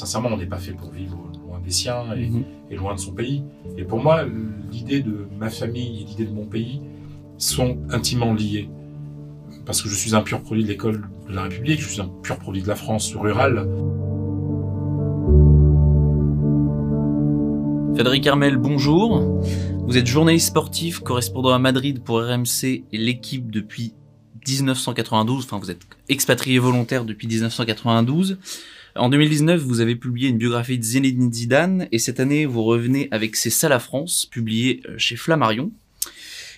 sincèrement, on n'est pas fait pour vivre loin des siens et, Mhm. et loin de son pays. Et pour moi, l'idée de ma famille et l'idée de mon pays sont intimement liées. Parce que je suis un pur produit de l'école de la République, je suis un pur produit de la France rurale. Frédéric Armel, bonjour. Vous êtes journaliste sportif, correspondant à Madrid pour RMC et l'équipe depuis 1992. Enfin, vous êtes expatrié volontaire depuis 1992. En 2019, vous avez publié une biographie de Zinedine Zidane et cette année, vous revenez avec C'est ça la France, publié euh, chez Flammarion.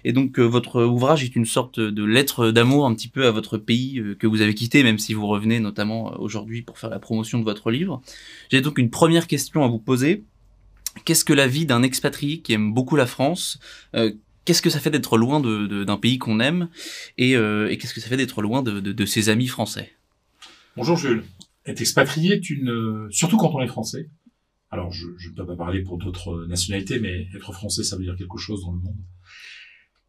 Et donc, euh, votre ouvrage est une sorte de lettre d'amour un petit peu à votre pays euh, que vous avez quitté, même si vous revenez notamment aujourd'hui pour faire la promotion de votre livre. J'ai donc une première question à vous poser. Qu'est-ce que la vie d'un expatrié qui aime beaucoup la France Qu'est-ce que ça fait d'être loin de- de- d'un pays qu'on aime Et, et qu'est-ce que ça fait d'être loin de- de ses amis français? Bonjour Jules. Être expatrié est une, surtout quand on est français. Alors, je, ne peux pas parler pour d'autres nationalités, mais être français, ça veut dire quelque chose dans le monde.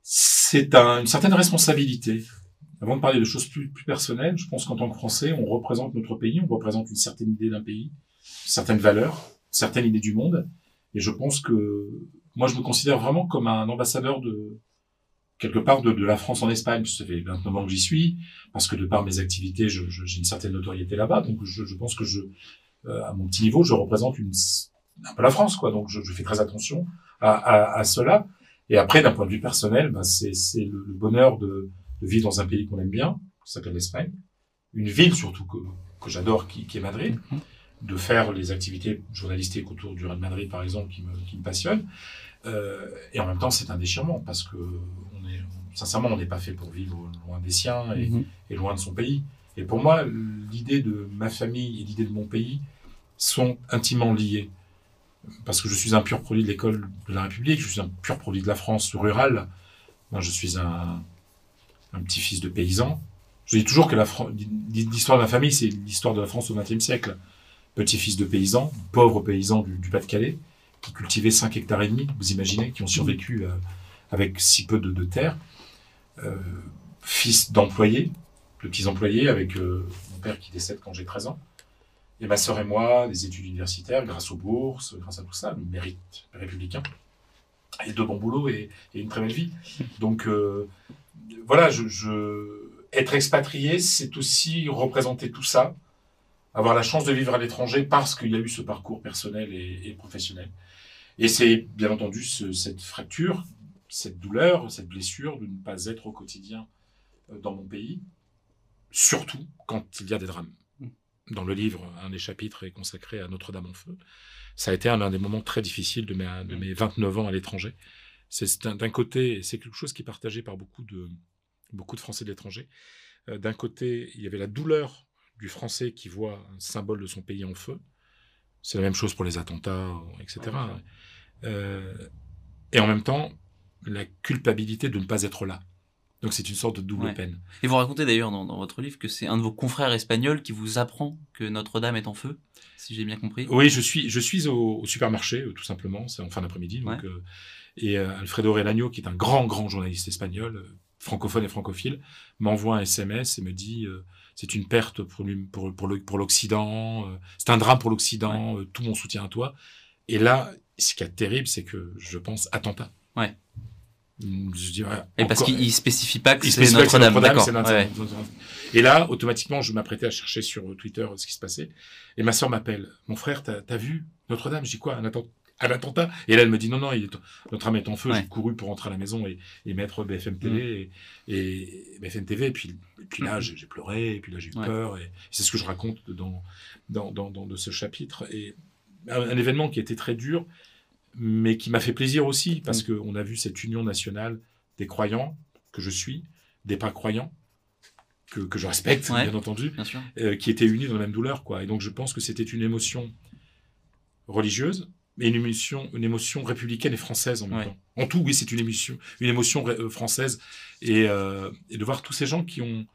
C'est un- une certaine responsabilité. Avant de parler de choses plus, plus personnelles, je pense qu'en tant que Français, on représente notre pays, on représente une certaine idée d'un pays, certaines valeurs, certaines idées du monde. Et je pense que moi, je me considère vraiment comme un ambassadeur de quelque part de, de la France en Espagne. Ça fait 29 ans que j'y suis, parce que de par mes activités, je- je- j'ai une certaine notoriété là-bas. Donc, je, je pense que je, euh, à mon petit niveau, je représente une, un peu la France, quoi. Donc, je, fais très attention à, à, à cela. Et après, d'un point de vue personnel, ben, c'est le, le bonheur de, de vivre dans un pays qu'on aime bien, qui s'appelle l'Espagne, une ville surtout que, que j'adore, qui, qui est Madrid, Mhm. de faire les activités journalistiques autour du Real Madrid, par exemple, qui me, qui me passionnent. Euh, et en même temps, c'est un déchirement parce que est, sincèrement, on n'est pas fait pour vivre loin des siens et, Mhm. et loin de son pays. Et pour moi, l'idée de ma famille et l'idée de mon pays sont intimement liées. Parce que je suis un pur produit de l'école de la République, je suis un pur produit de la France rurale. Moi, je suis un, un petit-fils de paysan. Je dis toujours que l'histoire de ma famille, c'est l'histoire de la France au XXe siècle. Petit-fils de paysan, pauvre paysan du, du Pas-de-Calais, qui cultivait 5 hectares et demi, vous imaginez, qui ont survécu euh, avec si peu de, de terre. Euh, fils d'employés, de petits employés, avec euh, mon père qui décède quand j'ai 13 ans. Et ma sœur et moi, des études universitaires, grâce aux bourses, grâce à tout ça, mérite républicain. Et de bons boulots et, une très belle vie. Donc, euh, voilà, être expatrié, c'est aussi représenter tout ça, avoir la chance de vivre à l'étranger parce qu'il y a eu ce parcours personnel et, professionnel. Et c'est bien entendu ce- cette fracture, cette douleur, cette blessure de ne pas être au quotidien euh, dans mon pays, surtout quand il y a des drames. Dans le livre, un des chapitres est consacré à Notre-Dame-en-Feu. Ça a été un, un des moments très difficiles de mes, de mes 29 ans à l'étranger. C'est d'un côté, c'est quelque chose qui est partagé par beaucoup de, beaucoup de Français de l'étranger. Euh, D'un côté, il y avait la douleur du Français qui voit un symbole de son pays en feu. C'est la même chose pour les attentats, etc. Euh, et en même temps, la culpabilité de ne pas être là. Donc c'est une sorte de double Ouais. peine. Et vous racontez d'ailleurs dans, dans votre livre que c'est un de vos confrères espagnols qui vous apprend que Notre-Dame est en feu, si j'ai bien compris. Oui, je suis, je suis au, au supermarché, euh, tout simplement, c'est en fin d'après-midi. Ouais. euh, et euh, Alfredo Relagno, qui est un grand, grand journaliste espagnol, euh, francophone et francophile, m'envoie un SMS et me dit c'est une perte pour, lui- pour, pour, le- pour l'Occident, c'est un drame pour l'Occident, tout mon soutien à toi. Et là, ce qui est terrible, c'est que je pense attentat. Ouais. Je dis, ouais, Et parce qu'il il spécifie pas que c'est Notre-Dame, Notre- ouais. Et là, automatiquement, je m'apprêtais à chercher sur Twitter ce qui se passait. Et ma sœur m'appelle. Mon frère, t'as as vu Notre-Dame? Je dis quoi? Un, attent- un attentat? Et là, elle me dit non, non, il est... Notre-Dame est en feu. Ouais. J'ai couru pour rentrer à la maison et, et mettre BFM TV. Et, et BFM TV. Et puis, et puis là, Mhm. j'ai j'ai pleuré. Et puis là, j'ai eu Ouais. peur. Et c'est ce que je raconte dans, dans, dans, dans de ce chapitre. Et un, un événement qui était très dur, mais qui m'a fait plaisir aussi, parce Mhm. qu'on a vu cette union nationale des croyants, que je suis, des pas croyants, que, que je respecte, Ouais. bien entendu, Bien euh, qui étaient unis dans la même douleur. Quoi. Et donc je pense que c'était une émotion religieuse, mais une émotion, une émotion républicaine et française en même Ouais. temps. En tout, oui, c'est une émotion, une émotion euh, française. Et, euh, et de voir tous ces gens qui ont,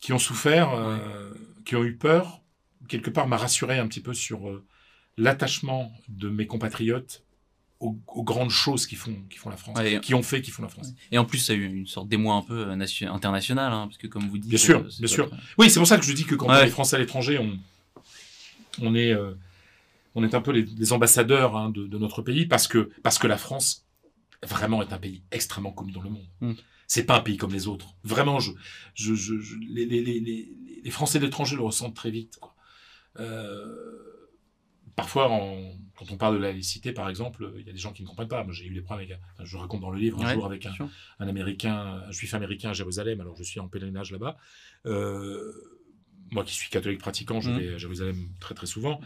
qui ont souffert, euh, qui ont eu peur, quelque part m'a rassuré un petit peu sur l'attachement de mes compatriotes aux, aux grandes choses qui font, qui font la France, Ouais, qui ont fait, qui font la France. Et en plus, ça a eu une sorte d'émoi un peu euh, nation- international, hein, parce que comme vous dites. Bien sûr, euh, bien sûr. Oui, c'est pour ça que je dis que quand Ouais. on est français à l'étranger, on, on est, euh, on est un peu les, les ambassadeurs hein, de, de notre pays parce que, parce que la France vraiment est un pays extrêmement connu dans le monde. Mm. C'est pas un pays comme les autres. Vraiment, je, je, je, je- les, les, les, les, les Français de l'étranger le ressentent très vite. Quoi. Euh, parfois, quand on parle de la laïcité, par exemple, il y a des gens qui ne comprennent pas. Moi, j'ai eu des problèmes avec, enfin, je raconte dans le livre, un Ouais, jour avec un, américain, un juif américain à Jérusalem, alors je suis en pèlerinage là-bas. Euh, moi qui suis catholique pratiquant, je Mhm. vais à Jérusalem très très souvent,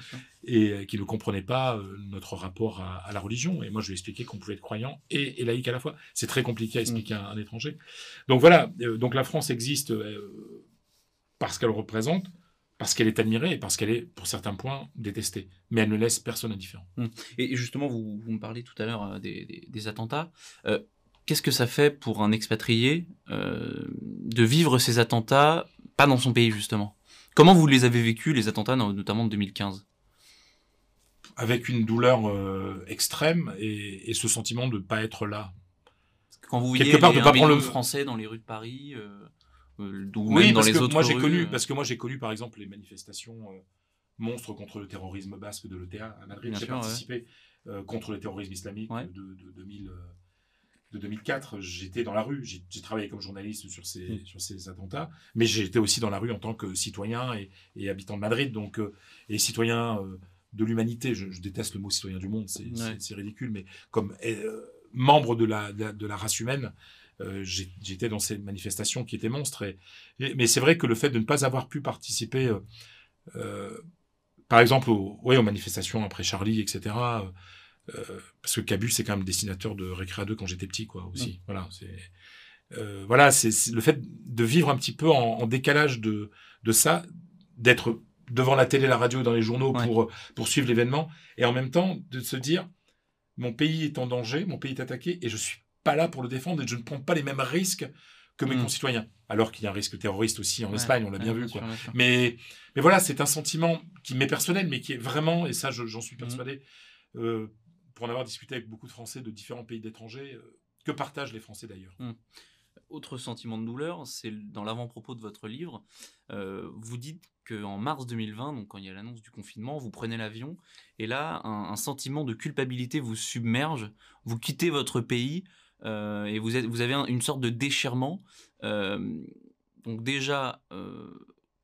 et euh, qui ne comprenait pas euh, notre rapport à, à la religion. Et moi je lui ai expliqué qu'on pouvait être croyant et, et laïque à la fois. C'est très compliqué à expliquer à un étranger. Donc voilà, donc la France existe parce qu'elle représente, parce qu'elle est admirée et parce qu'elle est, pour certains points, détestée. Mais elle ne laisse personne indifférent. Et justement, vous, vous me parlez tout à l'heure euh, des, des- des attentats. Euh, Qu'est-ce que ça fait pour un expatrié euh, de vivre ces attentats, pas dans son pays justement? Comment vous les avez vécus, les attentats, no- notamment de 2015 Avec une douleur euh, extrême et, et ce sentiment de ne pas être là. Quand vous Quelque voyez part, les, de pas prendre le- Français dans les rues de Paris, oui, même dans parce les que autres moi j'ai connu, euh, parce que moi j'ai connu par exemple les manifestations euh, monstres contre le terrorisme basque de l'ETA à Madrid. J'ai ouais. participé euh, contre le terrorisme islamique Ouais. de, de, 2000, euh, de 2004. J'étais dans la rue, j'ai travaillé comme journaliste sur ces, Mm. sur ces attentats, mais j'étais aussi dans la rue en tant que citoyen et, et habitant de Madrid, donc euh, et citoyen euh, de l'humanité. Je, je déteste le mot citoyen du monde, c'est Ouais. ridicule, mais comme euh, membre de la, de la, de la race humaine. Euh, J'étais dans ces manifestations qui étaient monstres. Et, et- mais c'est vrai que le fait de ne pas avoir pu participer, euh, euh, par exemple, aux, ouais, aux manifestations après Charlie, etc., parce que Cabu, c'est quand même dessinateur de Récréa 2 quand j'étais petit, quoi, aussi. Voilà, c'est. euh, voilà, c'est c'est le fait de vivre un petit peu en, en décalage de, de ça, d'être devant la télé, la radio, dans les journaux Ouais. pour, pour suivre l'événement, et en même temps de se dire mon pays est en danger, mon pays est attaqué, et je suis pas là pour le défendre, et je ne prends pas les mêmes risques que mes Mm. concitoyens. Alors qu'il y a un risque terroriste aussi en ouais, Espagne, on l'a ouais, bien vu. Quoi. sûr. Mais, mais voilà, c'est un sentiment qui m'est personnel, mais qui est vraiment, et ça je- j'en suis persuadé, euh, pour en avoir discuté avec beaucoup de Français de différents pays d'étrangers, euh, que partagent les Français d'ailleurs. Autre sentiment de douleur, c'est dans l'avant-propos de votre livre. euh, vous dites qu'en mars 2020, donc quand il y a l'annonce du confinement, vous prenez l'avion et là, un, un sentiment de culpabilité vous submerge. Vous quittez votre pays euh, et vous, êtes, vous avez un- une sorte de déchirement. Euh, donc déjà, euh,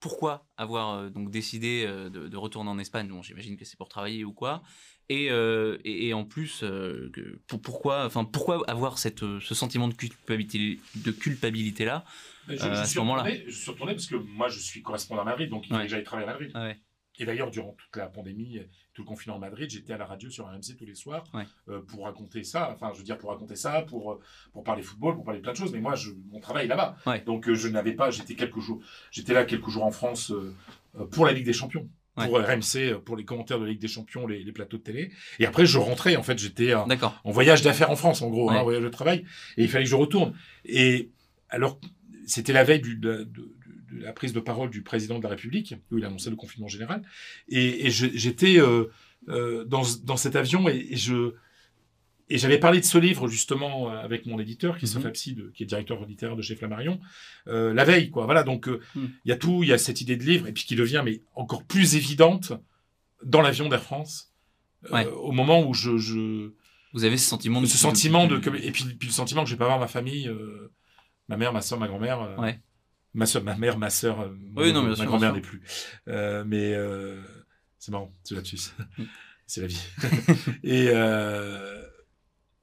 pourquoi avoir donc décidé de, de retourner en Espagne? Bon, j'imagine que c'est pour travailler ou quoi. Et, et, et en plus, que- pour- pourquoi, enfin, pourquoi avoir cette, ce sentiment de culpabilité, de culpabilité là Je, je à suis ce moment-là? retourné, je suis retourné parce que moi je suis correspondant à Madrid, donc il Ouais. fallait que j'aille travailler à Madrid. Ah ouais. Et d'ailleurs, durant toute la pandémie, tout le confinement à Madrid, j'étais à la radio sur RMC tous les soirs Ouais. euh, pour raconter ça. Enfin, je veux dire, pour raconter ça, pour, euh, pour parler football, pour parler de plein de choses. Mais moi, je, mon travail est là-bas. Ouais. Donc, euh, je n'avais pas, j'étais quelques jours, j'étais là quelques jours en France euh, pour la Ligue des Champions. Ouais. Pour RMC, pour les commentaires de la Ligue des Champions, les, les plateaux de télé. Et après, je rentrais. En fait, j'étais en voyage d'affaires en France, en gros, hein, en voyage de travail, et il fallait que je retourne. Et alors, c'était la veille du- de la prise de parole du président de la République, où il annonçait le confinement général, et, j'étais euh, euh, dans, dans cet avion, et, et je et j'avais parlé de ce livre justement euh, avec mon éditeur, Christophe Mhm. Abside, qui est directeur littéraire de chez Flammarion, euh, la veille, quoi. Voilà, donc euh, il y a tout, il y a cette idée de livre, et puis qui devient mais encore plus évidente dans l'avion d'Air France, Ouais. au moment où je, je Vous avez ce sentiment de ce sentiment de et puis, puis le sentiment que je vais pas voir ma famille ma mère ma soeur ma grand-mère Ouais. Ma soeur ma mère ma soeur euh, non, ma sûr, grand-mère n'est plus Euh, mais euh, c'est marrant c'est là-dessus Mm. c'est la vie et euh,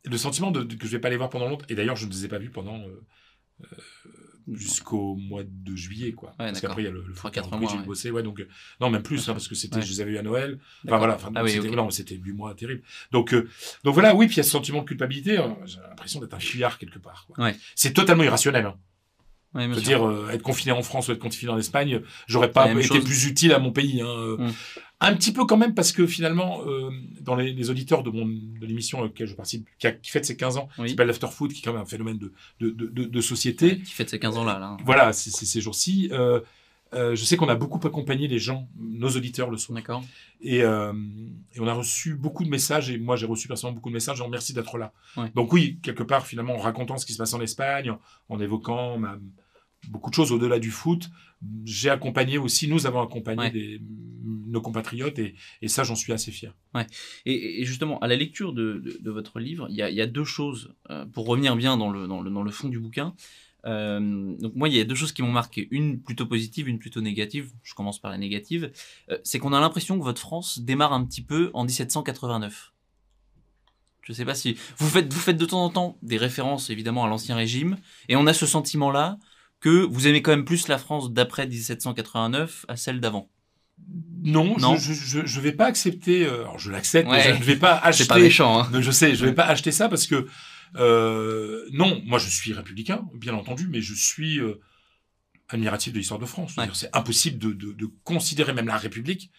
le sentiment de, de- que je vais pas les voir pendant longtemps et d'ailleurs je ne les ai pas vus pendant jusqu'au mois de juillet quoi parce d'accord. qu'après il y a le, le Trois, foot quatre en mois, j'ai ouais. bossé ouais donc non même plus hein, parce que c'était Ouais. je les avais eu à Noël Enfin D'accord. voilà, enfin, Ah oui, c'était ok. non, c'était huit mois terrible. Donc, euh, donc voilà, oui, puis il y a ce sentiment de culpabilité. euh, J'ai l'impression d'être un fuyard quelque part. quoi. Ouais. C'est totalement irrationnel. Hein. Bien Je veux dire, euh, être confiné en France ou être confiné en Espagne, j'aurais pas été chose. plus utile à mon pays. Hein. Mm. Un petit peu quand même, parce que finalement, euh, dans les, les auditeurs de, mon, de l'émission à laquelle je participe, qui, a, qui fête ses 15 ans, Oui. qui s'appelle l'Afterfood, qui est quand même un phénomène de, de, de, de, de société. Qui fête ses 15 ans là. là. Voilà, c'est c'est ces jours-ci. Euh, je sais qu'on a beaucoup accompagné les gens, nos auditeurs le soir. D'accord. Et, et on a reçu beaucoup de messages, et moi j'ai reçu personnellement beaucoup de messages, en merci d'être là. Ouais. Donc oui, quelque part, finalement, en racontant ce qui se passe en Espagne, en, en évoquant ma, beaucoup de choses au-delà du foot. J'ai accompagné aussi, nous avons accompagné Ouais. des, nos compatriotes et, et ça, j'en suis assez fier. Et, et justement, à la lecture de, de- de votre livre, il y a, il y a deux choses, euh, pour revenir bien dans le, dans le, dans le fond du bouquin. Euh, donc moi, il y a deux choses qui m'ont marqué. Une plutôt positive, une plutôt négative. Je commence par la négative. Euh, c'est qu'on a l'impression que votre France démarre un petit peu en 1789. Je sais pas si vous faites vous faites de temps en temps des références évidemment à l'ancien régime et on a ce sentiment là que vous aimez quand même plus la France d'après 1789 à celle d'avant. Non, Non. je, je, je, vais pas accepter. euh, Alors, je l'accepte, mais je ne vais pas acheter. C'est pas méchant hein. Je sais, je vais pas acheter ça parce que euh, non, moi je suis républicain, bien entendu, mais je suis euh, admiratif de l'histoire de France. Ouais. C'est impossible de, de, de considérer même la République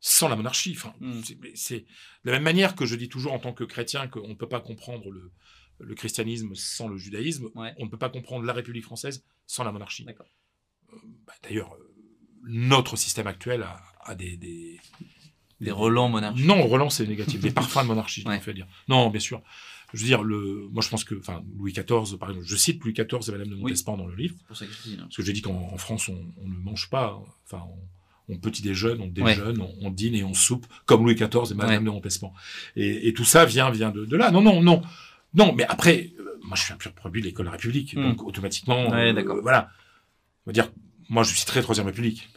sans la monarchie. Enfin, Mm. mais c'est de la même manière que je dis toujours en tant que chrétien qu'on ne peut pas comprendre le, le christianisme sans le judaïsme. Ouais. On ne peut pas comprendre la République française sans la monarchie. Euh, bah, D'ailleurs, euh, notre système actuel a, a des, des, Des relents monarchiques. non, relance c'est négatif. Des parfums de monarchie, je Ouais. préfère dire. Non, bien sûr. Je veux dire, le, moi je pense que, enfin, Louis XIV, par exemple, je cite Louis XIV et Madame de Oui. Montespan dans le livre, pour ça que je dis. hein. parce que j'ai dit qu'en en France, on, on ne mange pas, hein. enfin, on, on petit déjeune, on Ouais. déjeune, on, on dîne et on soupe, comme Louis XIV et Madame Ouais. de Montespan. Et, et tout ça vient, vient de, de là. Non, non, non. Non, mais après, euh, moi je suis un pur produit de l'école République, Hmm. donc automatiquement, Ouais, euh, d'accord. voilà. On va dire, moi je suis très Troisième République.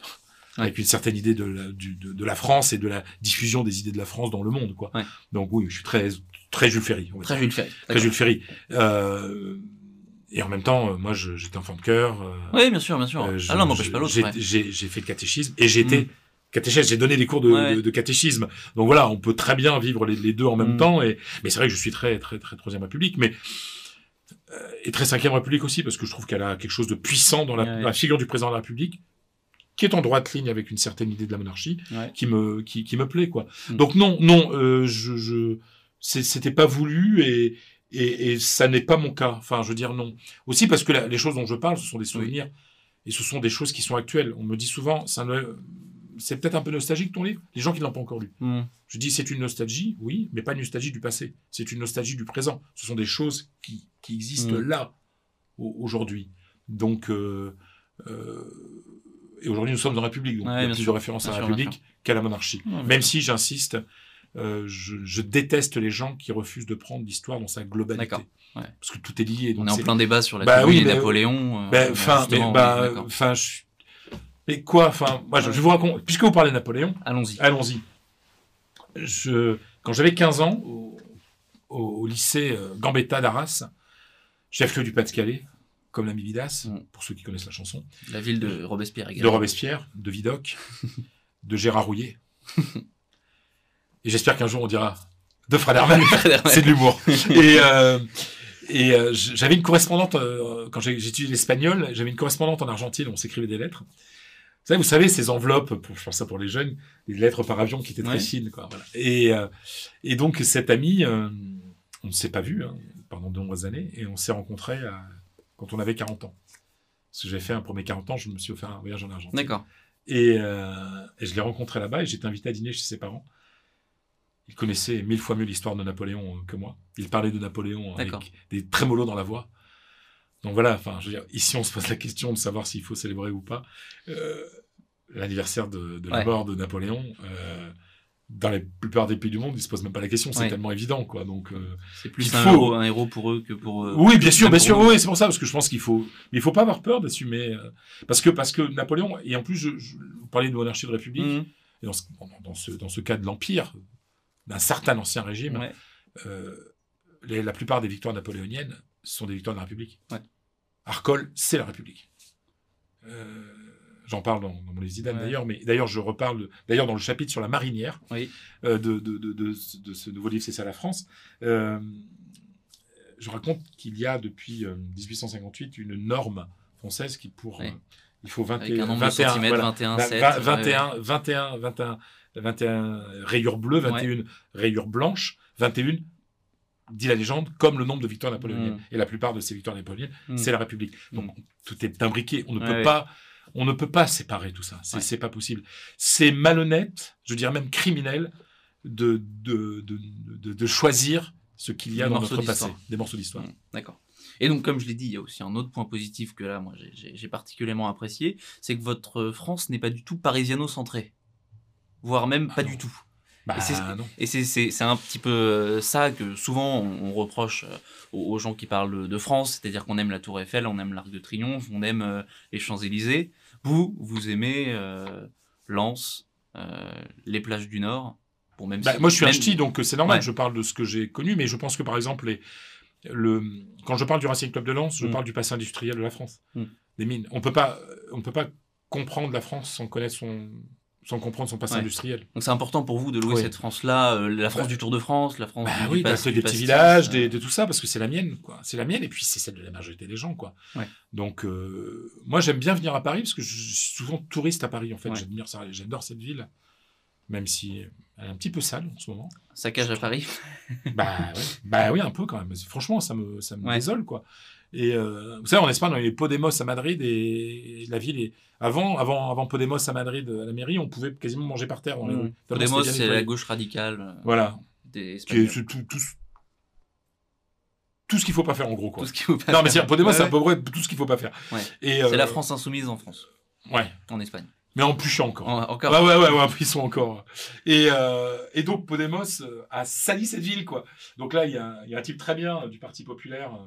Ouais. Avec une certaine idée de la, du- de, de la France et de la diffusion des idées de la France dans le monde, quoi. Ouais. Donc oui, je suis très, très Jules Ferry. on va Très. Jules Ferry. Très. Jules Ferry. Euh, et en même temps, euh, moi, je- j'étais enfant de cœur. euh, Oui, bien sûr, bien sûr. euh, je- ah non, n'empêche je- pas l'autre. j'ai- ouais. J'ai j'ai fait le catéchisme et j'ai été Mm. Catéchèse. J'ai donné des cours de, Ouais. de, de catéchisme. Donc voilà, on peut très bien vivre les, les deux en même Mm. temps. Et mais c'est vrai que je suis très très très troisième République, mais euh, et très cinquième République aussi parce que je trouve qu'elle a quelque chose de puissant dans la, Ouais. la figure du président de la République qui est en droite ligne avec une certaine idée de la monarchie Ouais. qui me qui, qui me plaît quoi. Mm. Donc non non euh, je, c'était pas voulu et et, et ça n'est pas mon cas. Enfin, je veux dire non. Aussi parce que la- les choses dont je parle, ce sont des souvenirs et ce sont des choses qui sont actuelles. On me dit souvent, c'est un- c'est peut-être un peu nostalgique ton livre. Les gens qui ne l'ont pas encore lu. Hmm. Je dis c'est une nostalgie, oui, mais pas une nostalgie du passé. C'est une nostalgie du présent. Ce sont des choses qui, qui existent Mm. là au- aujourd'hui. Donc euh, euh, et aujourd'hui nous sommes dans la République, donc Ouais, il y a plus sûr. de référence à la sûr, République qu'à la monarchie. Ouais, Même sûr. si j'insiste, euh, je, je déteste les gens qui refusent de prendre l'histoire dans sa globalité. Ouais. Parce que tout est lié. On est en plein débat sur la Bah théorie oui, Napoléon. mais, je- mais quoi, enfin, moi, je, je vous raconte, puisque vous parlez de Napoléon, Allons-y. allons-y. Je, quand j'avais 15 ans, au, lycée euh, Gambetta d'Arras, chef-lieu du Pas-de-Calais, comme l'ami Vidas, Mm. pour ceux qui connaissent la chanson, La ville de Robespierre de également. Robespierre, de Vidocq, de Gérard Rouillet. Et j'espère qu'un jour on dira de Fraderman. c'est de l'humour. et euh, et euh, j'avais une correspondante, euh, quand étudié l'espagnol, j'avais une correspondante en Argentine, on s'écrivait des lettres. Vous savez, vous savez, ces enveloppes, pour, je pense ça pour les jeunes, les lettres par avion qui étaient très Ouais. fines. Quoi, voilà. et, euh, et donc, cette amie, euh, on ne s'est pas vu hein, pendant de nombreuses années, et on s'est rencontrés à- quand on avait 40 ans. Parce que j'ai fait un premier 40 ans, je me suis offert un voyage en Argentine. D'accord. Et, euh, et je l'ai rencontré là-bas et j'étais invité à dîner chez ses parents. Il connaissait mille fois mieux l'histoire de Napoléon euh, que moi. Il parlait de Napoléon avec des trémolos dans la voix. Donc voilà, enfin, je veux dire, ici on se pose la question de savoir s'il faut célébrer ou pas euh, l'anniversaire de, de la mort de Napoléon. Euh, dans la plupart des pays du monde, ils se posent même pas la question, c'est Ouais. tellement évident, quoi. Donc, euh, C'est plus un, faut- héros, un héros pour eux que pour. euh, oui, bien sûr, bien sûr, oui, c'est pour ça, parce que je pense qu'il faut, mais il faut pas avoir peur d'assumer, euh, parce que, parce que Napoléon, et en plus, je, je- vous parlez de monarchie de république, Mhm. et dans ce, dans- ce, dans ce cas de l'Empire, d'un certain ancien régime, Ouais. euh, les- la plupart des victoires napoléoniennes sont des victoires de la République. Arcole, c'est la République. Euh, J'en parle dans, dans Zidane Ouais. d'ailleurs, mais d'ailleurs je reparle, d'ailleurs dans le chapitre sur la marinière Oui. euh, de, de, de, ce nouveau livre C'est ça la France, euh, je raconte qu'il y a depuis euh, 1858 une norme française qui pour... Oui. euh, il faut 21, Avec un nombre de 21, centimètres, voilà, 21, Va- 7. va- ouais. 21, 21, 21, 21 rayures bleues, 21 rayures blanches, 21, dit la légende, comme le nombre de victoires napoléoniennes. Mm. Et la plupart de ces victoires napoléoniennes, Mm. c'est la République. Donc tout est imbriqué. On ne Ouais, peut ouais. pas, on ne peut pas séparer tout ça. C'est Ouais. pas possible. C'est malhonnête, je dirais même criminel, de de, de, de, de choisir ce qu'il y a Des dans notre passé, des morceaux d'histoire. Mm, D'accord. Et donc, comme je l'ai dit, il y a aussi un autre point positif que là, moi, j'ai- particulièrement apprécié, c'est que votre France n'est pas du tout parisiano-centrée. Voire même Ah pas non. du tout. Bah Et c'est- un petit peu euh, ça que souvent on, on reproche euh, aux, aux gens qui parlent de France, c'est-à-dire qu'on aime la Tour Eiffel, on aime l'Arc de Triomphe, on aime euh, les Champs-Élysées. Vous, vous aimez euh, Lens, euh, les plages du Nord, pour même Bah, si- moi, je suis un même- ch'ti, donc euh, c'est normal Ouais. que je parle de ce que j'ai connu, mais je pense que par exemple, les, le, quand je parle du Racing Club de Lens, je Mm. parle du passé industriel de la France, Mm. des mines. On peut pas, on peut pas comprendre la France sans connaître son, sans comprendre son passé Ouais. industriel. Donc c'est important pour vous de louer Oui. cette France-là, euh, la France Bah, du Tour de France, la France Bah du, oui, du des petits villages, euh, des, de tout ça, parce que c'est la mienne, quoi. C'est la mienne, et puis c'est celle de la majorité des gens, quoi. Ouais. Donc, euh, moi, j'aime bien venir à Paris, parce que je, suis souvent touriste à Paris, en fait. Ouais. J'admire ça, j'adore cette ville, même si elle est un petit peu sale en ce moment. saccage à Paris. bah, ouais. bah oui, un peu quand même. Franchement, ça me, ça me Ouais. désole, quoi. Et euh, vous savez, en Espagne, on a eu les Podemos à Madrid, et la ville est... Avant, avant, avant Podemos à Madrid, à la mairie, on pouvait quasiment manger par terre dans les Mm. rues. Podemos, c'est la gauche radicale euh, Voilà. des Qui est tout, tout, ce- tout ce qu'il faut pas faire, en gros, quoi. Tout ce qu'il faut pas Non, mais c'est Podemos, Ouais, c'est à peu près tout ce qu'il faut pas faire. Ouais. Et, C'est euh, la France insoumise en France, Ouais. en Espagne. Mais en plus chiant encore. En- encore. Ouais, ouais, ouais, ouais, ils sont encore. Et, euh, et donc, Podemos euh, a sali cette ville, quoi. Donc là, il y a, il y a un type très bien euh, du Parti Populaire, euh, euh,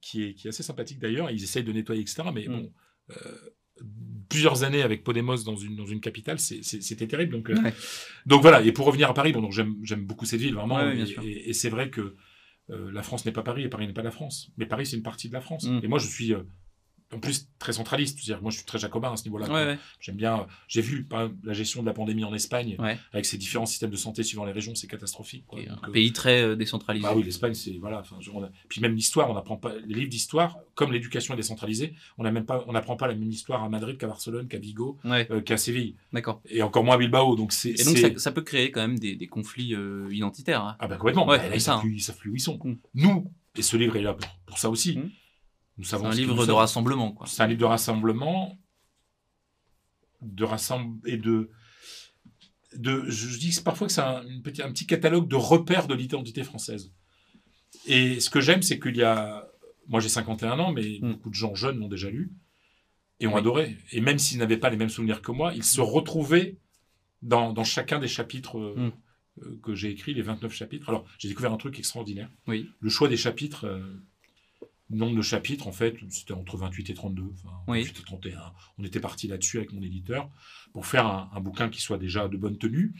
qui, est, qui est assez sympathique d'ailleurs. Ils essayent de nettoyer, etc. Mais Mm. bon, euh, plusieurs années avec Podemos dans une, dans une capitale, c'était terrible. Donc, euh, Ouais. donc voilà. Et pour revenir à Paris, bon, j'aime beaucoup cette ville, vraiment. Ouais, et sûr. et- et c'est vrai que euh, la France n'est pas Paris et Paris n'est pas la France. Mais Paris, c'est une partie de la France. Mm. Et moi, je suis. euh, en plus, très centraliste. Que moi, je suis très jacobin à ce niveau-là. quoi. Ouais, ouais. J'aime bien. J'ai vu la gestion de la pandémie en Espagne, Ouais. avec ses différents systèmes de santé suivant les régions, c'est catastrophique. quoi. Et Donc, un euh, pays très euh, décentralisé. bah oui, l'Espagne, c'est voilà. A- Puis même l'histoire, on apprend pas les livres d'histoire, comme l'éducation est décentralisée, on n'a même pas, on n'apprend pas la même histoire à Madrid qu'à Barcelone, qu'à Vigo, euh, qu'à Séville, d'accord. et encore moins à Bilbao. Donc c'est. Et donc ça, ça peut créer quand même des, des conflits euh, identitaires. hein. Ah bah complètement. Bah, là, ils, ça, savent hein. plus, ils savent plus où ils sont. Mm. Nous, et ce livre est là pour, pour ça aussi. Mm. Nous C'est savons. un livre nous de rassemblement, quoi. C'est un livre de rassemblement, de rassemble et de, de. Je, dis parfois que c'est un, petit, un petit catalogue de repères de l'identité française. Et ce que j'aime, c'est qu'il y a, moi j'ai 51 ans, mais Mm. beaucoup de gens jeunes l'ont déjà lu et ont Oui. adoré. Et même s'ils n'avaient pas les mêmes souvenirs que moi, ils se retrouvaient dans, dans chacun des chapitres. euh, Mm. euh, que j'ai écrit, les 29 chapitres. Alors, j'ai découvert un truc extraordinaire. Oui. Le choix des chapitres, euh, nombre de chapitres, en fait, c'était entre 28 et 32, enfin, Oui. 28 et 31. On était parti là-dessus avec mon éditeur pour faire un, un bouquin qui soit déjà de bonne tenue,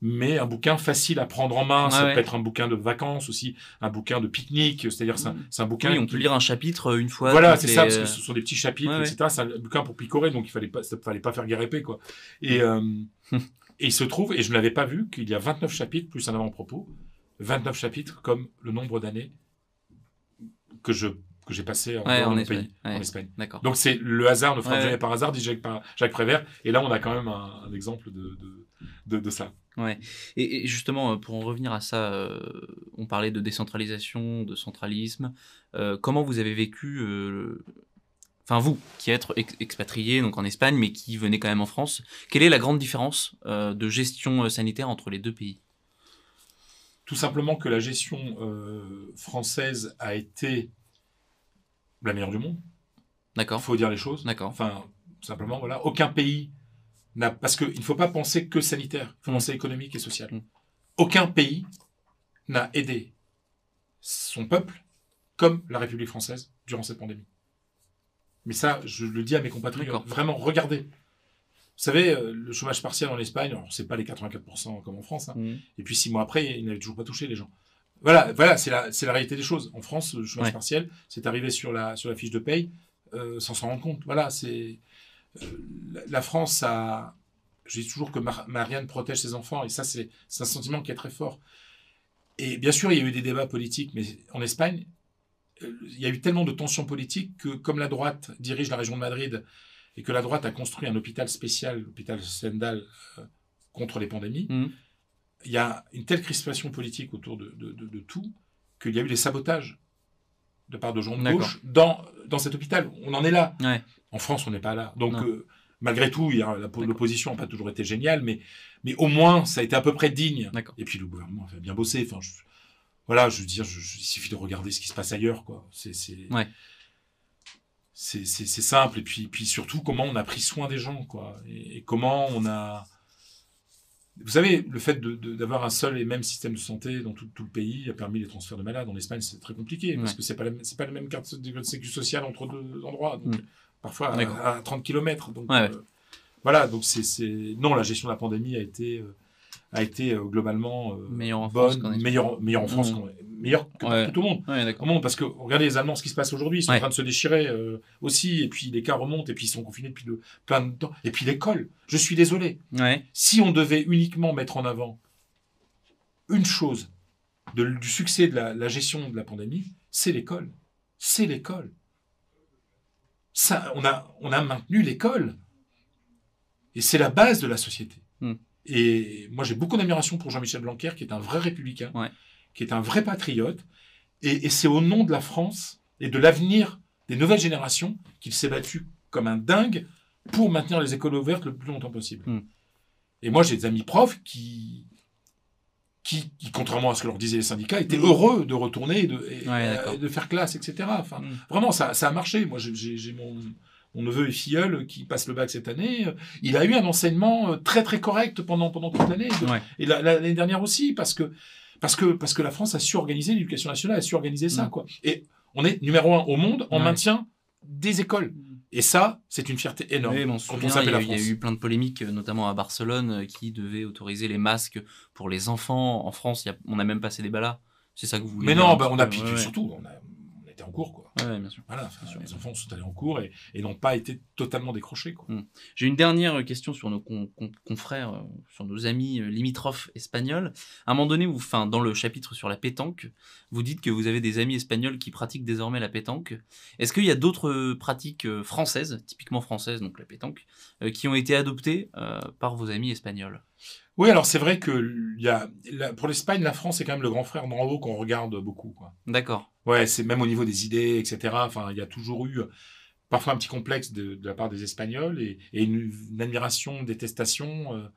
mais un bouquin facile à prendre en main. Ça ouais. peut être un bouquin de vacances aussi, un bouquin de pique-nique, c'est-à-dire c'est un, Mm. un bouquin. Oui, on qui- peut lire un chapitre euh, une fois. voilà, c'est les, ça, parce euh, que ce sont des petits chapitres, ouais, ouais. etc. C'est un bouquin pour picorer, donc il fallait pas, ça fallait pas faire guerre épée, quoi. Et, euh, et il se trouve, et je ne l'avais pas vu, qu'il y a 29 chapitres, plus un avant-propos, 29 chapitres comme le nombre d'années que je, que j'ai passé en, Ouais, Espagne, pays, ouais. en Espagne. D'accord. Donc c'est, le hasard ne frappe Ouais, jamais ouais. par hasard, dit Jacques, Prévert. Et là, on a quand même un, un exemple de, de, de, de ça. Et, et justement, euh, pour en revenir à ça, euh, on parlait de décentralisation, de centralisme. Euh, comment vous avez vécu, euh, enfin vous, qui êtes ex- expatrié donc en Espagne, mais qui venez quand même en France, quelle est la grande différence euh, de gestion sanitaire entre les deux pays? Tout simplement que la gestion euh, française a été la meilleure du monde. Il D'accord. faut dire les choses. D'accord. Enfin, simplement, voilà. Aucun pays n'a. Parce qu'il ne faut pas penser que sanitaire, il faut Mm. penser économique et social. Mm. Aucun pays n'a aidé son peuple comme la République française durant cette pandémie. Mais ça, je le dis à mes compatriotes. Vraiment, regardez. Vous savez, euh, le chômage partiel en Espagne, alors c'est pas les 84% comme en France, hein. Mhm. et puis six mois après, ils n'avaient toujours pas touché les gens. Voilà, voilà, c'est la, réalité des choses. En France, le chômage Ouais. partiel, c'est arrivé sur la, sur la fiche de paye euh, sans s'en rendre compte. Voilà, c'est euh, la, la France a. Je dis toujours que Mar- Marianne protège ses enfants, et ça, c'est un sentiment qui est très fort. Et bien sûr, il y a eu des débats politiques, mais en Espagne, euh, il y a eu tellement de tensions politiques que, comme la droite dirige la région de Madrid et que la droite a construit un hôpital spécial, l'hôpital Stendhal, euh, contre les pandémies, Mhm. Il y a une telle crispation politique autour de, de- de- de tout qu'il y a eu des sabotages de part de gens de gauche dans, dans cet hôpital. On en est là. Ouais. En France, on n'est pas là. Donc, euh, Malgré tout, il y a- la- l'opposition n'a pas toujours été géniale, mais, mais au moins, ça a été à peu près digne. D'accord. Et puis le gouvernement a bien. Enfin, je- voilà, je veux dire, je- je- il suffit de regarder ce qui se passe ailleurs, quoi. C'est, c'est, Ouais. c'est, c'est, c'est simple. Et puis, puis surtout, comment on a pris soin des gens, quoi. Et, et comment on a. Vous savez, le fait d'avoir un seul et même système de santé dans tout, tout le pays a permis les transferts de malades. En Espagne, c'est très compliqué parce que c'est pas la, même- c'est pas la même carte de sécu sociale entre deux endroits. Donc, Mm. parfois à, à 30 km. Donc, Ouais, euh, voilà. Donc, c'est, non, la gestion de la pandémie a été, euh, a été euh, globalement euh, Meilleure en France bonne, Espagne. meilleure, meilleure en France, Mm. qu'en- meilleure que Ouais. tout le monde. Ouais, Au d'accord. monde, parce que regardez les Allemands, ce qui se passe aujourd'hui, ils sont Ouais. en train de se déchirer euh, aussi, et puis les cas remontent, et puis ils sont confinés depuis de, plein de temps. Et puis l'école, je suis désolé. Si on devait uniquement mettre en avant une chose de- du succès de la, la gestion de la pandémie, c'est l'école. C'est l'école. Ça, on a, on a maintenu l'école. Et c'est la base de la société. Hmm. Et moi, j'ai beaucoup d'admiration pour Jean-Michel Blanquer, qui est un vrai républicain, Ouais. qui est un vrai patriote. Et, et c'est au nom de la France et de l'avenir des nouvelles générations qu'il s'est battu comme un dingue pour maintenir les écoles ouvertes le plus longtemps possible. Hmm. Et moi, j'ai des amis profs qui, qui, qui, contrairement à ce que leur disaient les syndicats, étaient Hmm. heureux de retourner et de, et, Ouais, euh, d'accord. de faire classe, etc. Enfin, Mm. Vraiment, ça, ça a marché. Moi, j'ai mon, mon neveu et filleul qui passe le bac cette année. Il a eu un enseignement euh, très très correct pendant pendant toute l'année. Ouais. Et la- la- l'année dernière aussi, parce que parce que parce que la France a su organiser l'éducation nationale, a su organiser ça, quoi. Et on est numéro un au monde en Ouais. maintien des écoles. Et ça, c'est une fierté énorme. Oui, mais on se quand on souvient, il y, a- la il y a France. eu plein de polémiques, euh, notamment à Barcelone, euh, qui devaient autoriser les masques pour les enfants. En France, il y a- on a même passé des ballas. C'est ça que vous voulez Mais non, bah, on a ouais, surtout, on, a, cours, quoi. Ouais, ouais, bien sûr. Voilà, enfin, Bien sûr. les enfants sont allés en cours et, et n'ont pas été totalement décrochés, quoi. J'ai une dernière question sur nos con- con- confrères, euh, sur nos amis euh, limitrophes espagnols. À un moment donné, vous, enfin, dans le chapitre sur la pétanque, vous dites que vous avez des amis espagnols qui pratiquent désormais la pétanque. Est-ce qu'il y a d'autres euh, pratiques euh, françaises, typiquement françaises, donc la pétanque, euh, qui ont été adoptées euh, par vos amis espagnols? Oui, alors c'est vrai que il y a, la- pour l'Espagne, la France est quand même le grand frère d'en haut qu'on regarde beaucoup, quoi. D'accord. Ouais, c'est même au niveau des idées, etc. Enfin, il y a toujours eu euh, parfois un petit complexe de, de la part des Espagnols et, et une, une admiration, une détestation. euh,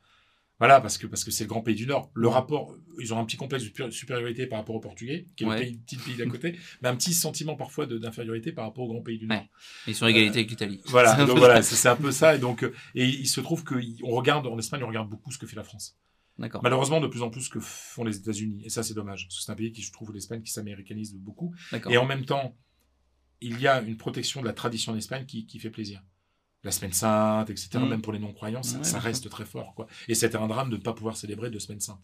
voilà, parce que parce que c'est le grand pays du Nord. Le rapport, ils ont un petit complexe de supé- supériorité par rapport au Portugais, qui est Ouais. le pays, petit pays d'à côté, mais un petit sentiment parfois d'infériorité par rapport au grand pays du Nord. Ouais. Ils sont à égalité avec l'Italie. Voilà, C'est un donc peu voilà, ça. c'est un peu ça. Et donc, euh, et il se trouve que y- on regarde en Espagne, on regarde beaucoup ce que fait la France. Malheureusement, de plus en plus ce que font les États-Unis. Et ça, c'est dommage. C'est un pays qui, je trouve, l'Espagne, qui s'américanise beaucoup. Et en même temps, il y a une protection de la tradition en Espagne qui, qui fait plaisir. La semaine sainte, etc., Mm. même pour les non-croyants, ça, Ouais, ça bien reste très fort. Quoi. Et c'était un drame de ne pas pouvoir célébrer deux semaines saintes.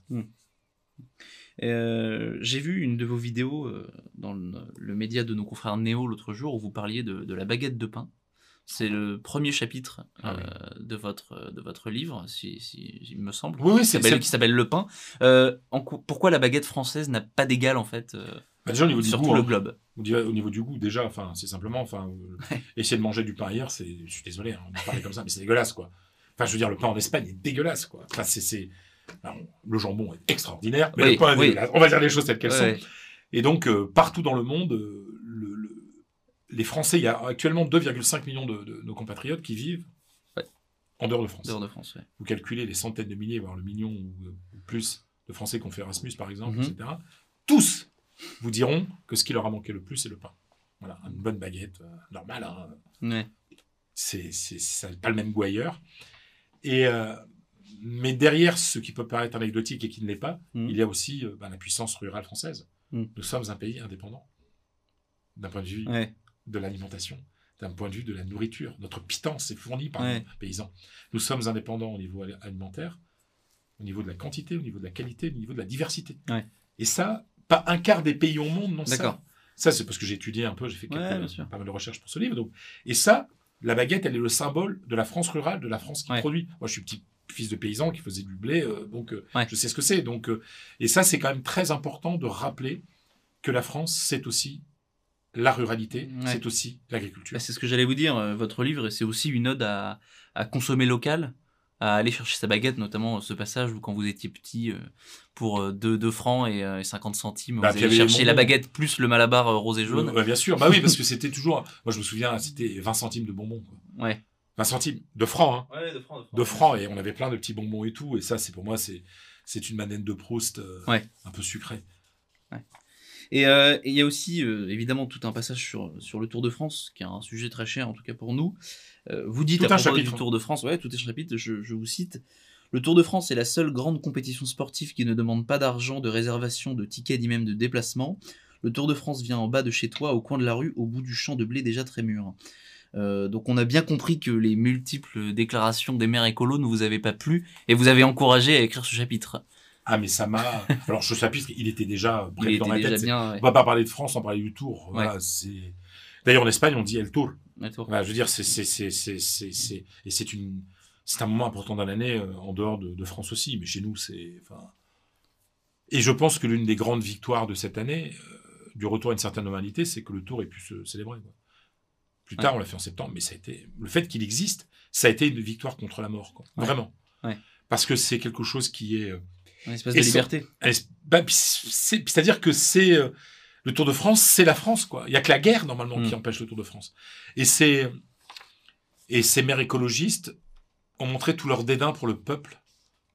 Euh, J'ai vu une de vos vidéos euh, dans le, le média de nos confrères Néo l'autre jour où vous parliez de, de la baguette de pain. C'est le premier chapitre Ah euh, de, votre, de votre livre, si, si il me semble, Oui, oui, c'est qui s'appelle Le Pain. Euh, en pourquoi la baguette française n'a pas d'égal en fait euh, bah, déjà au niveau du goût. le hein. globe? Au niveau- au niveau du goût, déjà, enfin, c'est simplement, enfin, euh, essayer de manger du pain hier, c'est, je suis désolé, hein, on parlait comme ça, mais c'est dégueulasse, quoi. Enfin, je veux dire, le pain en Espagne est dégueulasse, quoi. Enfin, c'est, le jambon est extraordinaire, mais Oui, le pain est oui. dégueulasse. On va dire les choses telles qu'elles Ouais, sont. Et donc, euh, partout dans le monde, euh, les Français, il y a actuellement 2,5 millions de, de nos compatriotes qui vivent Ouais. en dehors de France. dehors de France. ouais. Vous calculez les centaines de milliers, voire le million ou, ou plus de Français qui ont fait Erasmus, par exemple, Mhm. etc. Tous vous diront que ce qui leur a manqué le plus, c'est le pain. Voilà, une bonne baguette, euh, normale, hein. Ouais. c'est, pas le même goût ailleurs. Et, euh, mais derrière ce qui peut paraître anecdotique et qui ne l'est pas, Mhm. il y a aussi euh, ben, la puissance rurale française. Mhm. Nous sommes un pays indépendant, d'un point de vue Ouais. De l'alimentation, d'un point de vue de la nourriture. Notre pitance est fournie par Ouais. nos paysans. Nous sommes indépendants au niveau al- alimentaire, au niveau de la quantité, au niveau de la qualité, au niveau de la diversité. Ouais. Et ça, pas un quart des pays au monde n'ont ça. D'accord. Ça, c'est parce que j'ai étudié un peu, j'ai fait quelques- pas mal de recherches pour ce livre. Donc. Et ça, la baguette, elle est le symbole de la France rurale, de la France qui produit. Moi, je suis petit fils de paysan qui faisait du blé, euh, donc euh, Ouais. je sais ce que c'est. Donc, euh, et ça, c'est quand même très important de rappeler que la France, c'est aussi la ruralité, Ouais. c'est aussi l'agriculture. Bah, c'est ce que j'allais vous dire. euh, Votre livre, c'est aussi une ode à, à consommer local, à aller chercher sa baguette, notamment euh, ce passage où quand vous étiez petit, euh, pour euh, 2, francs et, euh, et 50 centimes, Bah, vous allez chercher la bonbons. baguette plus le malabar rose et jaune. Euh, ouais, bien sûr. Bah oui, parce que c'était toujours. Moi, je me souviens, c'était 20 centimes de bonbons. quoi. Ouais. 20 centimes de francs, hein. Ouais, de francs. de francs, et on avait plein de petits bonbons et tout, et ça, c'est pour moi, c'est c'est une manette de Proust euh, Ouais. un peu sucrée. Et il y a aussi euh, évidemment tout un passage sur, sur le Tour de France, qui est un sujet très cher en tout cas pour nous. Euh, vous dites Tout à un propos chapitre, du hein. Tour de France, ouais, tout est chapitre, je, je vous cite. Le Tour de France est la seule grande compétition sportive qui ne demande pas d'argent, de réservation, de tickets ni même de déplacement. Le Tour de France vient en bas de chez toi, au coin de la rue, au bout du champ de blé déjà très mûr. Euh, donc on a bien compris que les multiples déclarations des maires écolos ne vous avaient pas plu et vous avez encouragé à écrire ce chapitre. Ah, mais ça m'a. Alors, ce chapitre, il était déjà bref dans était ma déjà tête. bien. ouais. On va pas parler de France, on parler du Tour. Voilà, c'est. D'ailleurs, en Espagne, on dit El Tour. Ouais, Tour. Voilà, je veux dire, c'est, c'est, c'est, c'est, c'est, c'est- et c'est une, c'est un moment important dans l'année, euh, en dehors de, de France aussi, mais chez nous, c'est, enfin. Et je pense que l'une des grandes victoires de cette année, euh, du retour à une certaine normalité, c'est que le Tour ait pu se célébrer. quoi. Plus tard, on l'a fait en septembre, mais ça a été, le fait qu'il existe, ça a été une victoire contre la mort, quoi. Vraiment. Parce que c'est quelque chose qui est, Une espèce Et de liberté. bah, c'est-à-dire que c'est euh, le Tour de France, c'est la France, quoi. Il y a que la guerre normalement qui Mm. empêche le Tour de France. Et c'est et ces maires écologistes ont montré tout leur dédain pour le peuple,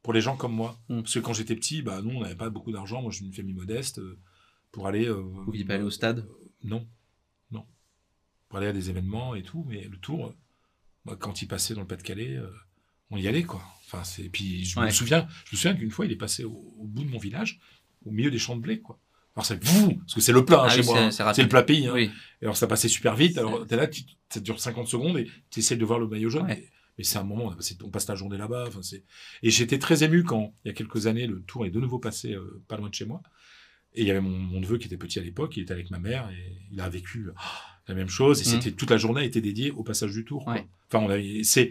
pour les gens comme moi. Mm. Parce que quand j'étais petit, bah nous on n'avait pas beaucoup d'argent. Moi, j'ai une famille modeste euh, pour aller. Euh, Vous pouviez pas aller au stade? Non, non. Pour aller à des événements et tout, mais le Tour, moi, quand il passait dans le Pas-de-Calais, euh, on y allait, quoi. Enfin, c'est. Puis je Ouais. me souviens, je me souviens qu'une fois, il est passé au, au bout de mon village, au milieu des champs de blé, quoi. Alors c'est vous, parce que c'est le plat hein, Ah chez moi, c'est- hein. c'est le plat pays. hein. Oui. Et alors ça passait super vite. Alors t'es là, tu, ça dure 50 secondes et tu essaies de voir le maillot jaune. Ouais. Mais, mais c'est un moment, on, passé- on passe la journée là-bas. Enfin, c'est... Et j'étais très ému quand, il y a quelques années, le tour est de nouveau passé euh, pas loin de chez moi. Et il y avait mon, mon neveu qui était petit à l'époque, il était avec ma mère et il a vécu ah, la même chose. Et Mhm. c'était toute la journée était dédiée au passage du tour. Ouais. Enfin, on a, c'est,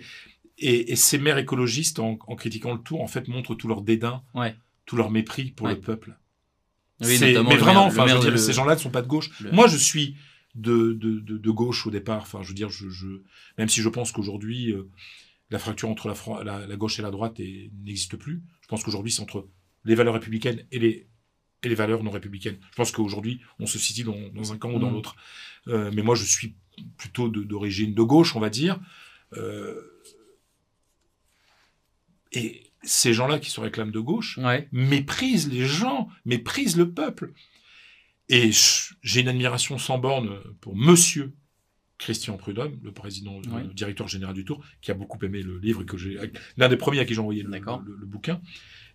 et, et ces maires écologistes, en, en critiquant le tour, en fait, montrent tout leur dédain, Ouais. tout leur mépris pour Ouais. le peuple. Oui, mais le vraiment, maire- enfin, je veux dire, ces gens-là ne sont pas de gauche. le- Moi, je suis de, de, de, de gauche au départ. Enfin, je veux dire, je, je, même si je pense qu'aujourd'hui, euh, la fracture entre la, Fran- la, la gauche et la droite n'existe plus. Je pense qu'aujourd'hui, c'est entre les valeurs républicaines et les, et les valeurs non républicaines. Je pense qu'aujourd'hui, on se situe dans, dans un camp ou dans Mm. l'autre. Euh, mais moi, je suis plutôt d'origine de, gauche, on va dire. Euh, et ces gens-là qui se réclament de gauche, Ouais. méprise les gens, méprise le peuple. Et j'ai une admiration sans borne pour Monsieur Christian Prudhomme, le président, le directeur général du Tour, qui a beaucoup aimé le livre et que j'ai, l'un des premiers à qui j'ai envoyé le, D'accord. le- le bouquin.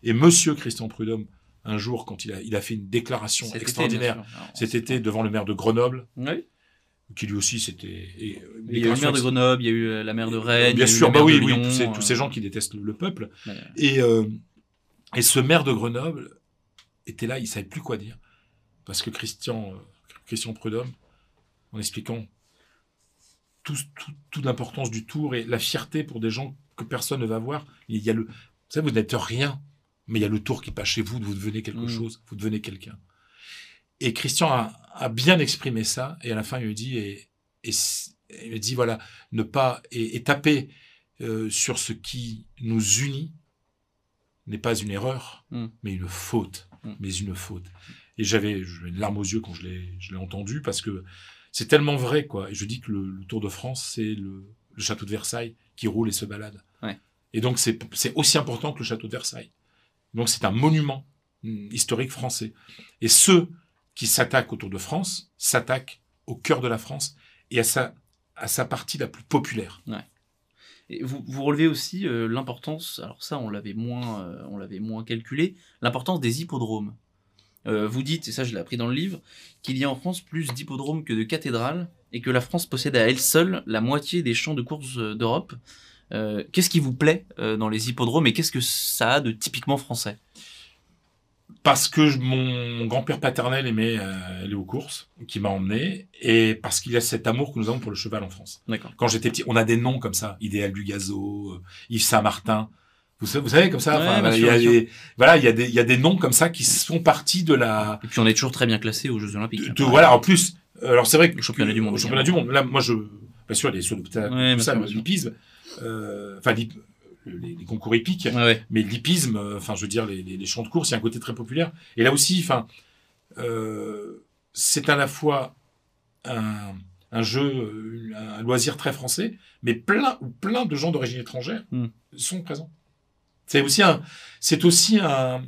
Et Monsieur Christian Prudhomme, un jour, quand il a, il a fait une déclaration Cet extraordinaire cet été devant le maire de Grenoble, Oui. Qui lui aussi c'était. euh, Il y a eu le maire de Grenoble, il y a eu euh, la maire de Rennes. il y a Bien eu sûr, bah oui, tous ces, euh, tous ces gens qui détestent le, le peuple. Et, euh, et ce maire de Grenoble était là, il savait plus quoi dire. Parce que Christian, euh, Christian Prudhomme, en expliquant tout, tout, toute l'importance du tour et la fierté pour des gens que personne ne va voir, il y a le, vous savez, vous n'êtes rien, mais il y a le tour qui passe chez vous, vous devenez quelque Mm. chose, vous devenez quelqu'un. Et Christian a, a bien exprimé ça, et à la fin, il lui dit, et, il lui dit, voilà, ne pas, et, et taper euh, sur ce qui nous unit n'est pas une erreur, Mm. mais une faute, Mm. mais une faute. Et j'avais une larme aux yeux quand je l'ai entendu, parce que c'est tellement vrai, quoi. Et je dis que le, le Tour de France, c'est le, le château de Versailles qui roule et se balade. Ouais. Et donc, c'est aussi important que le château de Versailles. Donc, c'est un monument mm, historique français. Et ceux qui s'attaquent au Tour de France s'attaquent au cœur de la France et à sa, à sa partie la plus populaire. Vous, vous relevez aussi euh, l'importance, alors ça on l'avait moins, euh, on l'avait moins calculé, l'importance des hippodromes. Euh, vous dites, et ça je l'ai appris dans le livre, qu'il y a en France plus d'hippodromes que de cathédrales et que la France possède à elle seule la moitié des champs de courses euh, d'Europe. Qu'est-ce qui vous plaît dans les hippodromes et qu'est-ce que ça a de typiquement français? Parce que je- mon grand-père paternel aimait euh, aller aux courses, qui m'a emmené, et parce qu'il y a cet amour que nous avons pour le cheval en France. D'accord. Quand j'étais petit, on a des noms comme ça, Idéal du Gazo, euh, Yves Saint-Martin. Vous savez, vous savez comme ça, Ouais, bien il voilà, il y a des, il y a des noms comme ça qui font partie de la, Et puis on est toujours très bien classé aux Jeux Olympiques. de- voilà, en plus, euh, alors c'est vrai que Le championnat du monde au championnat du monde, là, moi, je, bien sûr, les sauts d'obstacle, Ouais, tout ça, le l'hippisme, euh, enfin, l'hip- les, les concours hippiques, Ouais, ouais. mais l'hippisme, euh, enfin, je veux dire, les, les, les champs de course, il y a un côté très populaire. Et là aussi, enfin, euh, c'est à la fois un, un jeu, euh, un loisir très français, mais plein ou plein de gens d'origine étrangère Mm. sont présents. C'est aussi un, c'est aussi un,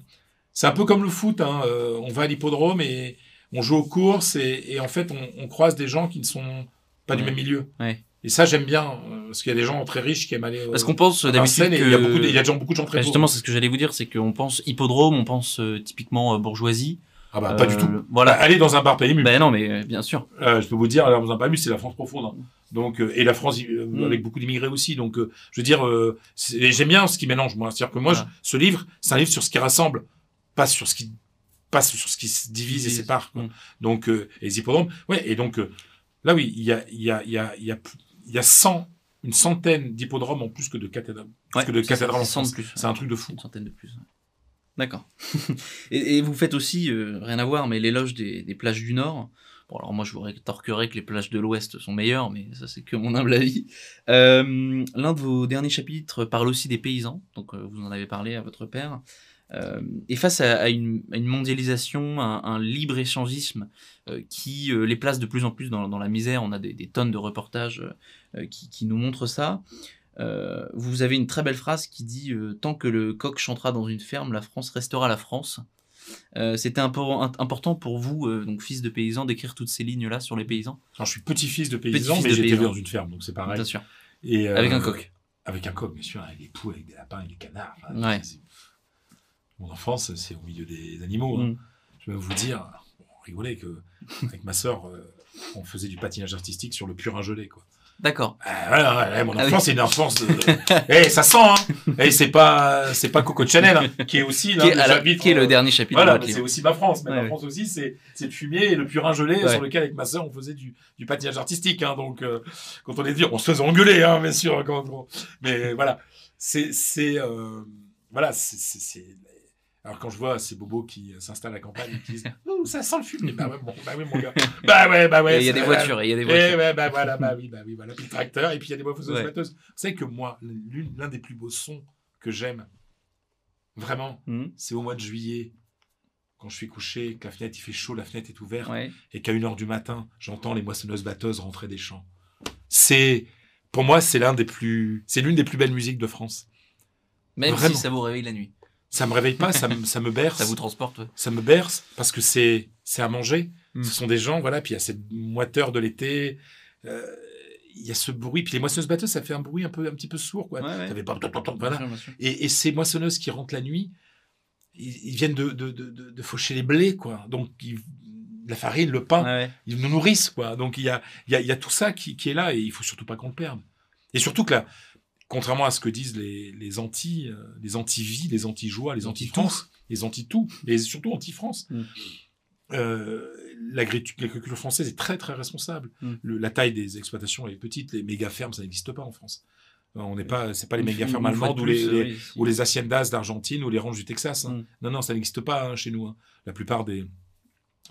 c'est un peu comme le foot. Hein. euh, on va à l'hippodrome et on joue aux courses et, et en fait on, on croise des gens qui ne sont pas du même milieu. Ouais. Et ça j'aime bien euh, parce qu'il y a des gens très riches qui aiment aller. euh, Parce qu'on pense à d'habitude il y a beaucoup, de- il y a beaucoup de gens très Bah, justement, c'est ce que j'allais vous dire, c'est qu'on pense hippodrome, on pense euh, typiquement euh, bourgeoisie. Ah bah pas Euh, du tout. Voilà. Aller dans un bar PMU. Ben non, mais euh, bien sûr. Euh, je peux vous dire, alors, dans un PMU, c'est la France profonde. hein. Donc, euh, et la France euh, Mm. avec beaucoup d'immigrés aussi. Donc, euh, je veux dire, euh, j'aime bien ce qui mélange, moi. C'est-à-dire que moi, ce livre, c'est un livre sur ce qui rassemble, pas sur ce qui, pas sur ce qui se divise et sépare. Mm. Donc, euh, les hippodromes, ouais. Et donc, euh, là, oui, il y a, il y a, il y a, il y a, plus- il y a 100, une centaine d'hippodromes en plus que de cathédrales. Ouais, que de c'est- cathédrales en c'est France. un truc de fou. Une centaine de plus. ouais. D'accord. et, et vous faites aussi, euh, rien à voir, mais l'éloge des, des plages du Nord. Bon, alors moi, je vous rétorquerai que les plages de l'Ouest sont meilleures, mais ça, c'est que mon humble avis. Euh, L'un de vos derniers chapitres parle aussi des paysans, donc euh, vous en avez parlé à votre père. Euh, et face à, à une, à une mondialisation, un, un libre-échangisme euh, qui euh, les place de plus en plus dans, dans la misère, on a des, des tonnes de reportages qui, qui nous montrent ça. Vous avez une très belle phrase qui dit Tant que le coq chantera dans une ferme, la France restera la France. C'était important pour vous, donc fils de paysan, d'écrire toutes ces lignes-là sur les paysans? Alors, je suis petit-fils de paysan, Petit-fils mais j'étais dans une ferme, donc c'est pareil. Bien sûr. Et, Avec un coq. Avec un coq, bien sûr, avec des poules, avec des lapins, avec des canards. Enfin, Ouais. Mon enfance, c'est au milieu des animaux. hein. Mm. Je vais vous dire, on rigolait que avec ma sœur, euh, on faisait du patinage artistique sur le purin gelé, quoi. D'accord. Ah, ouais, ouais, ouais, mon Ah oui. enfance, c'est une enfance. De... Eh, ça sent, hein. Et c'est pas, c'est pas Coco Chanel, hein, qui est aussi Qui l'un est, à la- qui est euh, le dernier chapitre Voilà, de c'est aussi ma France. Mais Ouais, ma. France aussi, c'est c'est le fumier et le purin gelé sur lequel, avec ma sœur, on faisait du, du patinage artistique. Hein, donc, euh, quand on est dit, on se faisait engueuler, hein, bien sûr. Quand on- Mais voilà, c'est, c'est, euh, voilà, c'est, c'est, c'est- Alors quand je vois ces bobos qui euh, s'installent à la campagne et qui disent, Ouh, ça sent le fumier. Bah ouais, bon, bah oui, mon gars. Bah ouais, bah ouais. Et il y a des voitures, et il y a des eh voitures. ouais, bah voilà, bah oui, bah oui, voilà. Puis le tracteur, et puis il y a des moissonneuses Ouais. batteuses. Vous savez que moi, l'un des plus beaux sons que j'aime, vraiment, Mhm. c'est au mois de juillet, quand je suis couché, que la fenêtre, il fait chaud, la fenêtre est ouverte, Ouais. et qu'à 1h du matin, j'entends les moissonneuses batteuses rentrer des champs. C'est, pour moi, c'est l'un des plus, c'est l'une des plus belles musiques de France. Même Vraiment. si ça vous réveille la nuit. Ça me réveille pas, ça me, ça me berce. Ça vous transporte. ouais. ça me berce parce que c'est c'est à manger. Mm. Ce sont des gens, voilà. Puis il y a cette moiteur de l'été. euh, Il y a ce bruit. Puis les moissonneuses batteuses, ça fait un bruit un peu un petit peu sourd, quoi. Ouais, ouais. Pas- Bien voilà. sûr, bien sûr. Et, et ces moissonneuses qui rentrent la nuit, ils, ils viennent de, de, de, de, de faucher les blés, quoi. Donc ils- la farine, le pain, ils nous nourrissent, quoi. Donc il y a, il y, a, y a tout ça qui, qui est là et il faut surtout pas qu'on le perde. Et surtout que là, contrairement à ce que disent les, les anti, euh, les anti-vie, les anti-joie, les anti-France, les anti-tout, et surtout anti-France, Mm. euh, l'agri- l'agriculture française est très très responsable. Mm. Le- la taille des exploitations est petite, les méga fermes ça n'existe pas en France. Euh, On n'est pas, c'est pas les méga fermes allemandes ou plus, les, les- oui, si. ou les haciendas d'Argentine ou les ranches du Texas. hein. Mm. Non, non, ça n'existe pas hein, chez nous. hein. La plupart des,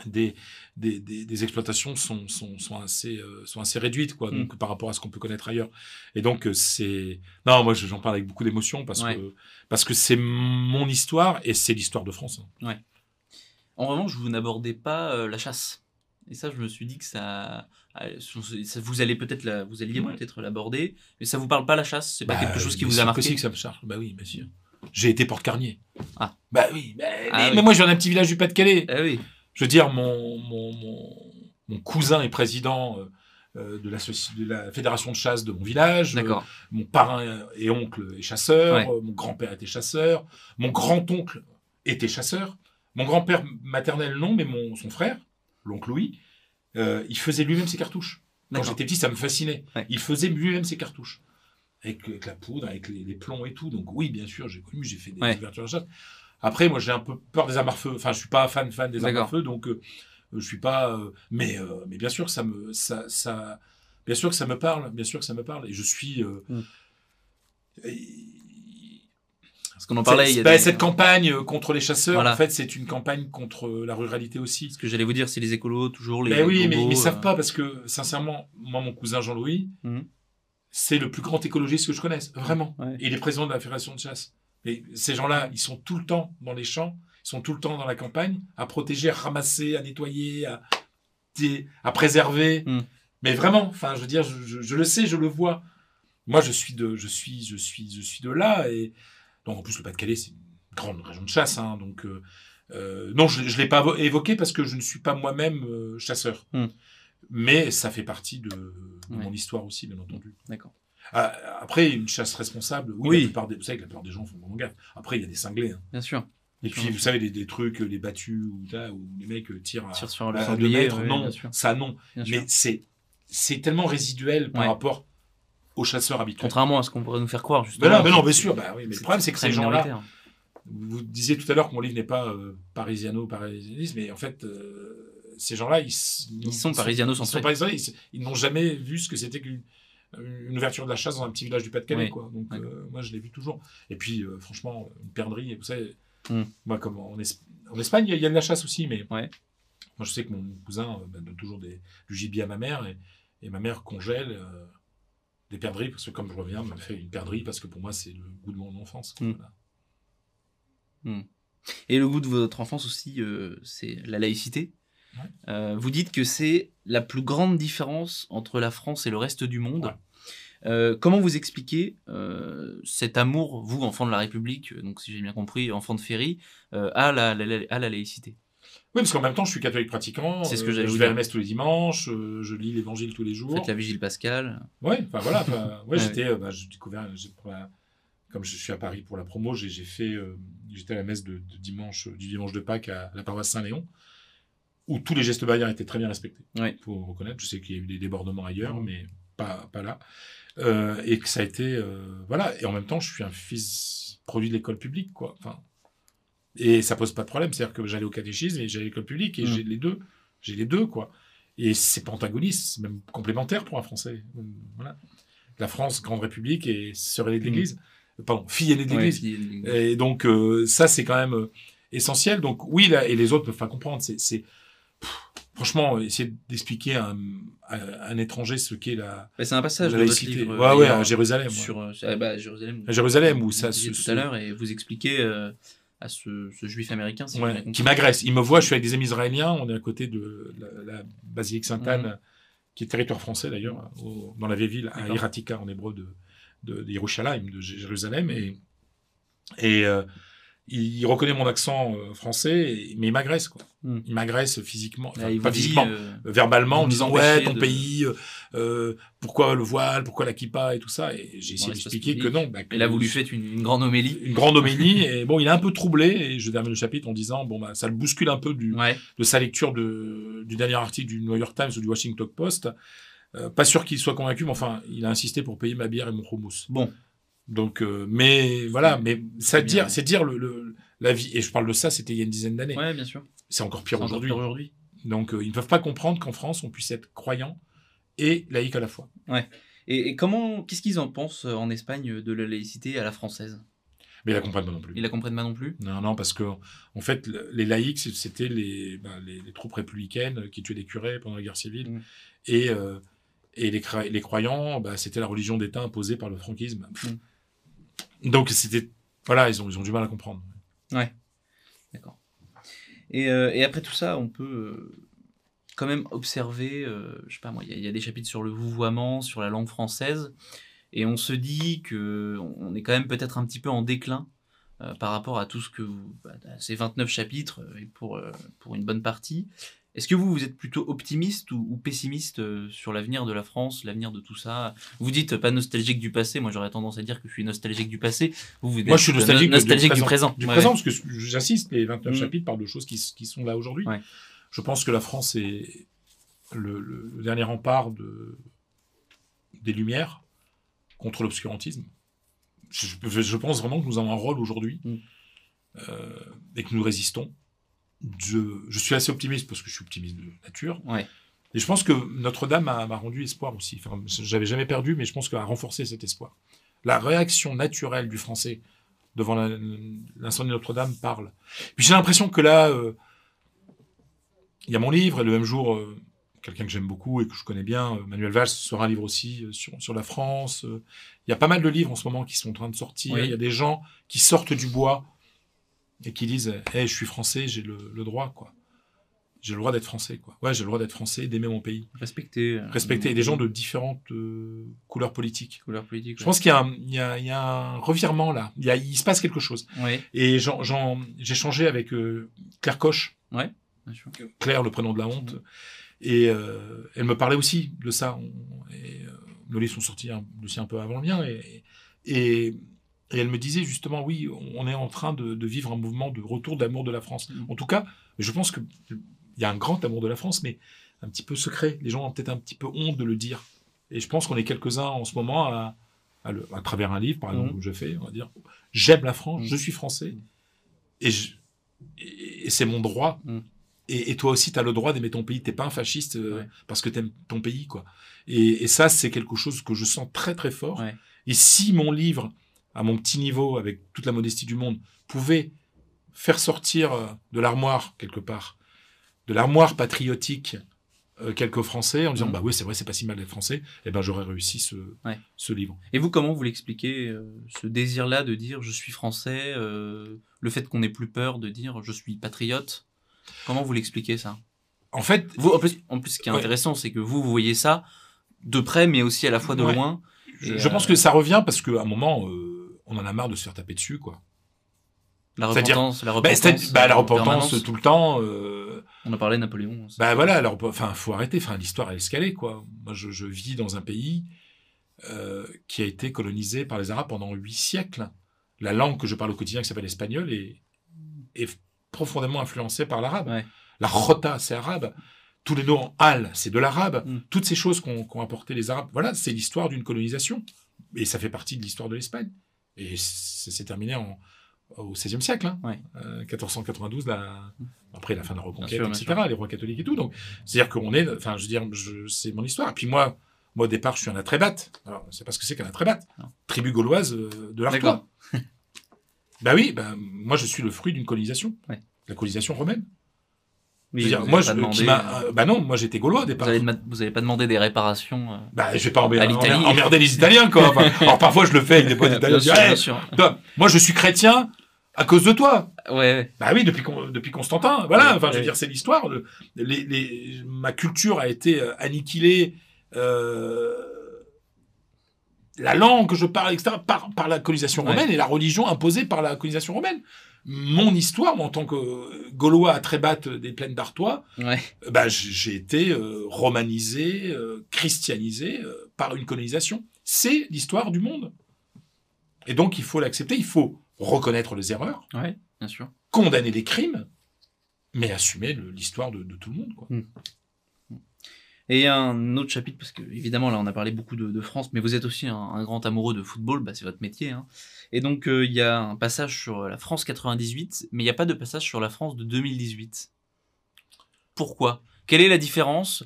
des, des, des, des exploitations sont, sont, sont, assez, euh, sont assez réduites quoi, Mm. donc, par rapport à ce qu'on peut connaître ailleurs. Et donc, euh, c'est. Non, moi, je- j'en parle avec beaucoup d'émotion parce Ouais. que parce que c'est mon histoire et c'est l'histoire de France. hein. En revanche, vous n'abordez pas euh, la chasse. Et ça, je me suis dit que ça, ça- vous allez peut-être la, vous alliez Ouais. peut-être l'aborder, mais ça vous parle pas la chasse? C'est pas Bah, quelque chose qui vous a marqué? que ça me charge. Bah oui, bien sûr. J'ai été porte-carnier. Ah. Bah oui, bah, Ah mais, oui. mais moi, je viens d'un petit village du Pas-de-Calais. Ah oui. Je veux dire, mon, mon, mon, mon cousin est président euh, euh, de, la, soci- de la fédération de chasse de mon village. Euh, mon parrain et oncle est chasseur. Ouais. Mon grand-père était chasseur. Mon grand-oncle était chasseur. Mon grand-père maternel, non, mais mon, son frère, l'oncle Louis, euh, il faisait lui-même ses cartouches. Quand j'étais petit, ça me fascinait. Ouais. Il faisait lui-même ses cartouches. Avec, avec la poudre, avec les, les plombs et tout. Donc oui, bien sûr, j'ai connu, j'ai fait des Ouais. ouvertures de chasse. Après, moi, j'ai un peu peur des armes à feu. Enfin, je suis pas fan fan des armes à feu, donc euh, je suis pas. euh, mais euh, mais bien sûr, ça me ça ça. Bien sûr que ça me parle. Bien sûr que ça me parle. Et je suis. euh, Mm. et- Parce qu'on en parlait. il y a bah, des- Cette campagne euh, contre les chasseurs, Voilà. en fait, c'est une campagne contre euh, la ruralité aussi. Ce que j'allais vous dire, c'est les écolos toujours les. Mais oui, mais ils euh, savent pas parce que sincèrement, moi, mon cousin Jean-Louis, Mhm. c'est le plus grand écologiste que je connaisse, vraiment. Ouais. Et il est président de la fédération de chasse. Et ces gens-là, ils sont tout le temps dans les champs, ils sont tout le temps dans la campagne, à protéger, à ramasser, à nettoyer, à, préserver. Mhm. Mais vraiment, enfin, je veux dire, je, je- je le sais, je le vois. Moi, je suis de, je suis, je suis, je suis de là. Et donc, en plus, le Pas-de-Calais, c'est une grande région de chasse. Hein, donc, euh, euh, non, je ne l'ai pas vo- évoqué parce que je ne suis pas moi-même euh, chasseur. Hmm. Mais ça fait partie de, de Ouais. mon histoire aussi, bien entendu. D'accord. Ah, Après, une chasse responsable, oui, Oui. La plupart des, vous savez que la plupart des gens font vraiment gaffe. Après, il y a des cinglés. hein. Bien sûr. Et puis, vous savez, les, des trucs, les battus, ou, là, où les mecs euh, tirent à, Tire sur le à deux mètres. ouais, non, ça non. Bien. Mais c'est c'est tellement résiduel par Ouais. rapport aux chasseurs habituels. Contrairement à ce qu'on pourrait nous faire croire, Ben justement. non, ben non, bien sûr. Bah oui, mais le problème, c'est que ces gens-là, vous disiez tout à l'heure que mon livre n'est pas euh, parisiano-parisianisme, mais en fait, euh, ces gens-là, ils, Ils sont Ils parisiano-centrés. sont parisiens, ils, ils n'ont jamais vu ce que c'était qu'une une ouverture de la chasse dans un petit village du Pas-de-Calais, Oui. quoi. Donc, euh, moi, je l'ai vu toujours. Et puis, euh, franchement, une perdrix, et vous savez, Hmm. moi, comme en, Es- en Espagne, il y a- il y, a de la chasse aussi, mais Ouais. moi, je sais que mon cousin euh, ben, donne toujours des, du gibier à ma mère, et, et ma mère congèle des perdrix, parce que comme je reviens, elle me fait une perdrix, parce que pour moi, c'est le goût de mon enfance. quoi. Hmm. Voilà. Et le goût de votre enfance aussi, c'est la laïcité? Euh, vous dites que c'est la plus grande différence entre la France et le reste du monde. Ouais. Euh, comment vous expliquez euh, cet amour, vous, enfant de la République, donc si j'ai bien compris, enfant de Ferry, à, la, la- la- à la laïcité? Oui, parce qu'en même temps, je suis catholique pratiquant. C'est ce que Je vous vais à la messe tous les dimanches, je lis l'évangile tous les jours. Faites la vigile pascale. Ouais, enfin voilà. ouais, j'étais, bah, j'ai découvert, j'ai- pour la- comme je suis à Paris pour la promo, j'ai fait, j'étais à la messe de, de dimanche, du dimanche de Pâques à la paroisse Saint-Léon, où tous les gestes barrières étaient très bien respectés. Ouais. Faut reconnaître. Je sais qu'il y a eu des débordements ailleurs, Mhm. mais pas, pas là. Euh, et que ça a été, euh, voilà. Et en même temps, je suis un fils produit de l'école publique, quoi. Enfin, et ça pose pas de problème. C'est-à-dire que j'allais au catéchisme et j'allais à l'école publique et Mhm. j'ai les deux. J'ai les deux, quoi. Et c'est pas antagoniste, c'est même complémentaire pour un Français. Voilà. La France, grande république et sœur aînée de Mhm. l'Église. Pardon, fille aînée de l'Église. Et donc, euh, ça, c'est quand même essentiel. Donc, oui, là, et les autres peuvent pas comprendre. C'est, franchement, essayer d'expliquer à un, à un étranger ce qu'est la, Bah, c'est un passage de votre livre. ouais, ouais, à Jérusalem. sur euh, ah bah, Jérusalem. À Jérusalem, où ça se- tout à l'heure et vous expliquez euh, à ce, ce juif américain si Ouais, qui m'agresse. Il me voit, je suis avec des amis israéliens, on est à côté de la, la basilique Sainte-Anne, Mhm. qui est territoire français d'ailleurs, dans la vieille ville, à. Iratika en hébreu de, de, de Yerushalayim, de Jérusalem. Et, et euh, il, reconnaît mon accent euh, français, mais il m'agresse. quoi. Mhm. Il m'agresse physiquement, enfin, pas vous dit, physiquement, euh, verbalement, en disant ouais, ton de- pays, euh, pourquoi le voile, pourquoi la kippa et tout ça. Et j'ai essayé d'expliquer que non. bah, que Et là, vous lui faites une, une grande homélie. une grande homélie. et bon, il est un peu troublé. Et je termine le chapitre en disant bon, bah, ça le bouscule un peu du, Ouais. de sa lecture de, du dernier article du New York Times ou du Washington Post. Euh, pas sûr qu'il soit convaincu, mais enfin, il a insisté pour payer ma bière et mon hummus. Bon. Donc, euh, mais voilà, mais ça dire, c'est dire le, le- la vie. Et je parle de ça, c'était il y a une dizaine d'années. Ouais, bien sûr. C'est encore pire aujourd'hui. Donc, euh, ils ne peuvent pas comprendre qu'en France, on puisse être croyant et laïque à la fois. Et, et comment, qu'est-ce qu'ils en pensent euh, en Espagne de la laïcité à la française? Mais ils la comprennent pas non plus. Ils la comprennent pas non plus? Non, non, parce que en fait, le- les laïcs, c'était les, ben, les, les troupes républicaines qui tuaient des curés pendant la guerre civile. Mm. Et, euh, et les, les croyants, ben, c'était la religion d'État imposée par le franquisme. Donc, c'était. Voilà, ils ont, ils ont du mal à comprendre. D'accord. Et, euh, après tout ça, on peut euh, quand même observer, euh, je sais pas moi, il y, a- des chapitres sur le vouvoiement, sur la langue française, et on se dit que on est quand même peut-être un petit peu en déclin euh, par rapport à tout ce que vous, bah, ces 29 chapitres et pour pour une bonne partie. Est-ce que vous, vous êtes plutôt optimiste ou, ou pessimiste euh, sur l'avenir de la France, l'avenir de tout ça? Vous dites euh, pas nostalgique du passé, moi j'aurais tendance à dire que je suis nostalgique du passé. Vous, vous Moi, je suis nostalgique, no- nostalgique du présent. Du Ouais, présent, ouais. parce que j'insiste, les 29 Mm. chapitres parlent de choses qui, sont là aujourd'hui. Ouais. Je pense que la France est le, dernier rempart de, des Lumières contre l'obscurantisme. Je, je- je pense vraiment que nous avons un rôle aujourd'hui Mm. euh, et que nous résistons. Je, je suis assez optimiste parce que je suis optimiste de nature. Ouais. Et je pense que Notre-Dame m'a rendu espoir aussi. Enfin, j'avais jamais perdu, mais je pense qu'elle a renforcé cet espoir. La réaction naturelle du Français devant l'incendie de Notre-Dame parle. Puis j'ai l'impression que là, euh, il y a mon livre, et le même jour, euh, quelqu'un que j'aime beaucoup et que je connais bien, euh, Manuel Valls, sera un livre aussi sur, sur la France. Il y a pas mal de livres en ce moment qui sont en train de sortir. Oui. Il y a des gens qui sortent du bois et qui disent hey, je suis français, j'ai le, le droit. quoi. j'ai le droit d'être français, quoi. Ouais, j'ai le droit d'être français, d'aimer mon pays. Respecter. euh, Respecter mm, des gens de différentes euh, couleurs politiques. couleur politique. Je pense qu'il y, a un- il y, a, il y a un revirement là. Il, y a, il se passe quelque chose. Oui, Et j'ai changé avec euh, Claire Coche, bien sûr. Claire, le prénom de la honte. Et euh, elle me parlait aussi de ça. On- et, nos livres sont sortis un, aussi un peu avant le mien. Et, et, et elle me disait justement, oui, on est en train de, de vivre un mouvement de retour d'amour de la France. Mm. En tout cas, je pense qu'il y a un grand amour de la France, mais un petit peu secret. Les gens ont peut-être un petit peu honte de le dire. Et je pense qu'on est quelques-uns en ce moment à, à, le- à travers un livre, par exemple, Mhm. que je fais, on va dire, j'aime la France, Mhm. je suis français, et, je- et, et c'est mon droit. Et, et toi aussi, tu as le droit d'aimer ton pays. T'es pas un fasciste euh, Ouais. parce que t'aimes ton pays, quoi. Et, et ça, c'est quelque chose que je sens très très fort. Ouais. Et si mon livre, à mon petit niveau, avec toute la modestie du monde, pouvait faire sortir euh, de l'armoire quelque part, de l'armoire patriotique euh, quelques Français en disant Mhm. bah oui c'est vrai c'est pas si mal d'être français, et ben j'aurais réussi ce Ouais. ce livre. Et vous, comment vous l'expliquez, euh, ce désir-là de dire je suis français, euh, le fait qu'on n'ait plus peur de dire je suis patriote? Comment vous l'expliquez ça? En fait, vous, en, plus, en plus, ce qui est Ouais. intéressant, c'est que vous, vous voyez ça de près, mais aussi à la fois de Ouais. loin. je, je pense que ça revient parce qu'à un moment on en a marre de se faire taper dessus quoi. La repentance, la Bah, repentance, c'est- bah, la en repentance tout le temps. euh, On a parlé de Napoléon. Bah voilà, alors, enfin, faut arrêter. Enfin, l'histoire est escalée, quoi. Moi, je, je vis dans un pays euh, qui a été colonisé par les Arabes pendant huit siècles. La langue que je parle au quotidien, qui s'appelle l'espagnol, est, est profondément influencée par l'arabe. Ouais. La rota, c'est arabe. Tous les noms en al, c'est de l'arabe. Mm. Toutes ces choses qu'ont qu'ont apporté les Arabes, voilà, c'est l'histoire d'une colonisation. Et ça fait partie de l'histoire de l'Espagne. Et c'est terminé en, au XVIe siècle. Hein. Ouais. Euh, 1492, la, après la fin de la Reconquête, sûr, etc., les rois catholiques et tout. Donc, c'est-à-dire qu'on est, enfin, je veux dire, je- c'est mon histoire. Et puis moi, moi, au départ, je suis un attrébate. Alors, c'est pas ce que c'est qu'un attrébate. Non. Tribu gauloise euh, de l'Artois. bah oui, bah, moi, je suis le fruit d'une colonisation. Ouais. La colonisation romaine. Mais Je veux dire, vous moi, avez je, pas demandé, qui m'a- euh, euh, bah non, moi, j'étais gaulois au vous départ. avez, dema- vous avez pas demandé des réparations euh, Bah, je vais pas emmerder, À l'Italie. emmerder- les Italiens, quoi. Enfin, alors, parfois, je le fais avec des potes italiens. sûr, Hey, sûr. toi, moi, je suis chrétien à cause de toi. Ouais, ouais. Bah oui, depuis, Con- depuis Constantin. Voilà, Ouais, enfin, je veux dire, c'est l'histoire. Le- Les, les, ma culture a été euh, anniquilée. euh, la langue que je parle, etc., par, par la colonisation romaine et la religion imposée par la colonisation romaine. Mon histoire, moi, en tant que Gaulois à Trébatte des plaines d'Artois, ouais. euh, bah, j'ai été euh, romanisé, euh, christianisé euh, par une colonisation. C'est l'histoire du monde. Et donc, il faut l'accepter. Il faut reconnaître les erreurs, Ouais, bien sûr. condamner les crimes, mais assumer l'histoire de, de tout le monde. Quoi. Et il y a un autre chapitre, parce que évidemment là on a parlé beaucoup de, de France, mais vous êtes aussi un, un grand amoureux de football, bah, c'est votre métier. Hein. Et donc euh, il y a un passage sur la France 98, mais il n'y a pas de passage sur la France de 2018. Pourquoi? Quelle est la différence?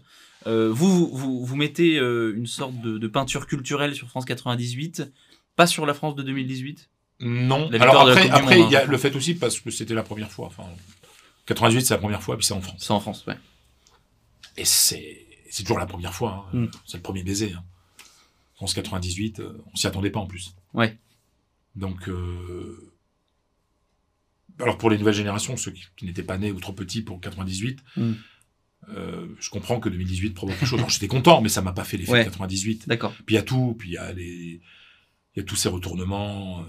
Euh, vous, vous, vous mettez euh, une sorte de, de peinture culturelle sur France 98, pas sur la France de 2018 Non. Alors après, après il y a hein. le fait aussi parce que c'était la première fois. Enfin, 98, c'est la première fois, puis c'est en France. C'est en France, ouais. Et c'est c'est toujours la première fois. hein. Mm. C'est le premier baiser. Hein. France 98, euh, on s'y attendait pas en plus. Ouais. Donc, euh, alors pour les nouvelles générations, ceux qui, qui n'étaient pas nés ou trop petits pour 98, Mm. euh, je comprends que 2018 provoque quelque chose. Alors, J'étais content, mais ça m'a pas fait l'effet Ouais. de 98. D'accord. Puis il y a tout, puis il y a les, il y a tous ces retournements euh,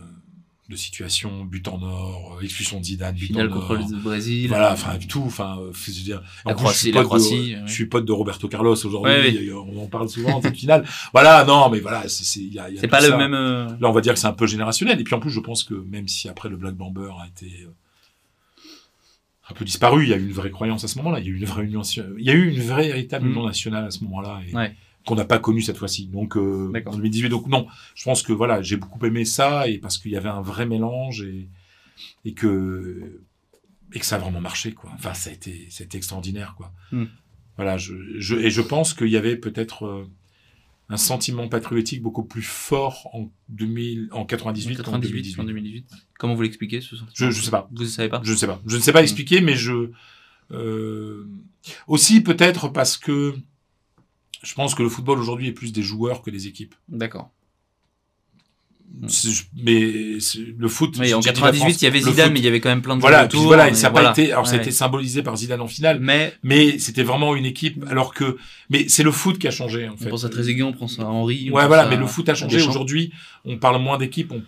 de situation, but en or, euh, expulsion de Zidane, but Finale en contre or. le Brésil. Voilà, enfin tout, enfin, euh, je veux dire. La en plus, je suis la pote de- Croatie, ouais. Je suis pote de Roberto Carlos aujourd'hui. Ouais, euh, On en parle souvent de cette finale. Voilà, non, mais voilà, c'est, il y a, y a pas le même. euh, Là, on va dire que c'est un peu générationnel. Et puis en plus, je pense que même si après le Black Bomber a été un peu disparu, il y a eu une vraie croyance à ce moment-là. Il y a eu une vraie union, il y a eu une vraie véritable Mhm. union nationale à ce moment-là. Et, Ouais. Qu'on n'a pas connu cette fois-ci. Donc, euh, en 2018, donc non, je pense que voilà, j'ai beaucoup aimé ça et parce qu'il y avait un vrai mélange et, et que et que ça a vraiment marché quoi. Enfin, ça a été, c'était extraordinaire quoi. Hmm. Voilà, je, je et je pense qu'il y avait peut-être euh, un sentiment patriotique beaucoup plus fort en 2000, en 98, qu'en 98 2018. en 2018. Comment vous l'expliquez ce sentiment? Je, je sais pas. Vous ne savez pas? Je ne sais pas. Je ne sais pas Mm. expliquer, mais je euh, aussi peut-être parce que je pense que le football aujourd'hui est plus des joueurs que des équipes. D'accord. mais le foot. Oui, en j'ai dit la 98, France, il y avait Zidane, foot, mais il y avait quand même plein de Voilà, autour. voilà, et ça voilà. pas été. Alors, ça a été symbolisé par Zidane en finale, Mais mais c'était vraiment une équipe. Alors que, mais c'est le foot qui a changé en on fait. pense à Trezeguet, on pense à Henry. on Ouais, voilà, à- mais le foot a changé. Aujourd'hui, on parle moins d'équipes. on-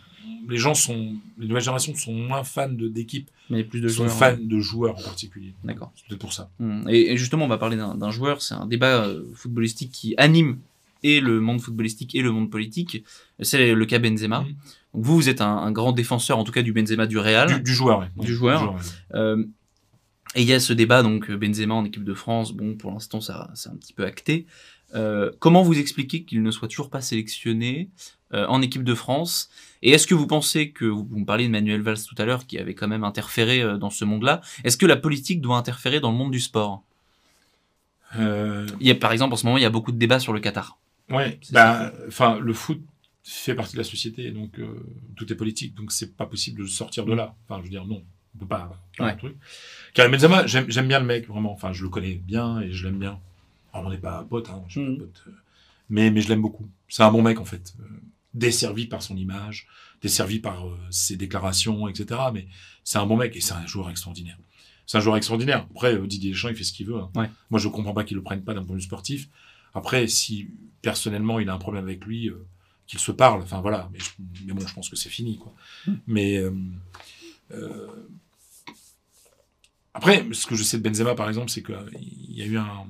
Les gens sont, les nouvelles générations sont moins fans d'équipes, Mais plus de sont joueurs. fans de joueurs en particulier. D'accord. C'est peut-être pour ça. Hmm. Et, et justement, on va parler d'un joueur. C'est un débat euh, footballistique qui anime et le monde footballistique et le monde politique. C'est le cas Benzema. Donc vous, vous êtes un, un grand défenseur, en tout cas du Benzema du Real. Du, du joueur, ouais. Du joueur. Euh, et il y a ce débat, donc Benzema en équipe de France. Bon, pour l'instant, ça c'est un petit peu acté. Euh, comment vous expliquez qu'il ne soit toujours pas sélectionné en équipe de France Et est-ce que vous pensez que vous, me parliez de Manuel Valls tout à l'heure, qui avait quand même interféré euh, dans ce monde-là Est-ce que la politique doit interférer dans le monde du sport? Euh, Il y a, par exemple, en ce moment, il y a beaucoup de débats sur le Qatar. ouais. Bah, enfin, le foot fait partie de la société, donc euh, tout est politique, donc c'est pas possible de sortir de là. Enfin, je veux dire, non, on peut pas faire Ouais. un truc. Karim Benzema, j'aime bien le mec, vraiment. Enfin, je le connais bien et je l'aime bien. Alors, on n'est pas potes, hein, je suis Mhm. pas pote, euh, mais, mais je l'aime beaucoup. C'est un bon mec, en fait. Desservi par son image, desservi par euh, ses déclarations, etc. Mais c'est un bon mec et c'est un joueur extraordinaire. C'est un joueur extraordinaire. Après, euh, Didier Deschamps, il fait ce qu'il veut. hein. Ouais. Moi, je comprends pas qu'il le prenne pas d'un point de vue sportif. Après, si personnellement il a un problème avec lui, euh, qu'il se parle. Enfin voilà. Mais, je- mais bon, je pense que c'est fini, quoi. Mais euh, après, ce que je sais de Benzema, par exemple, c'est qu'il y a eu un,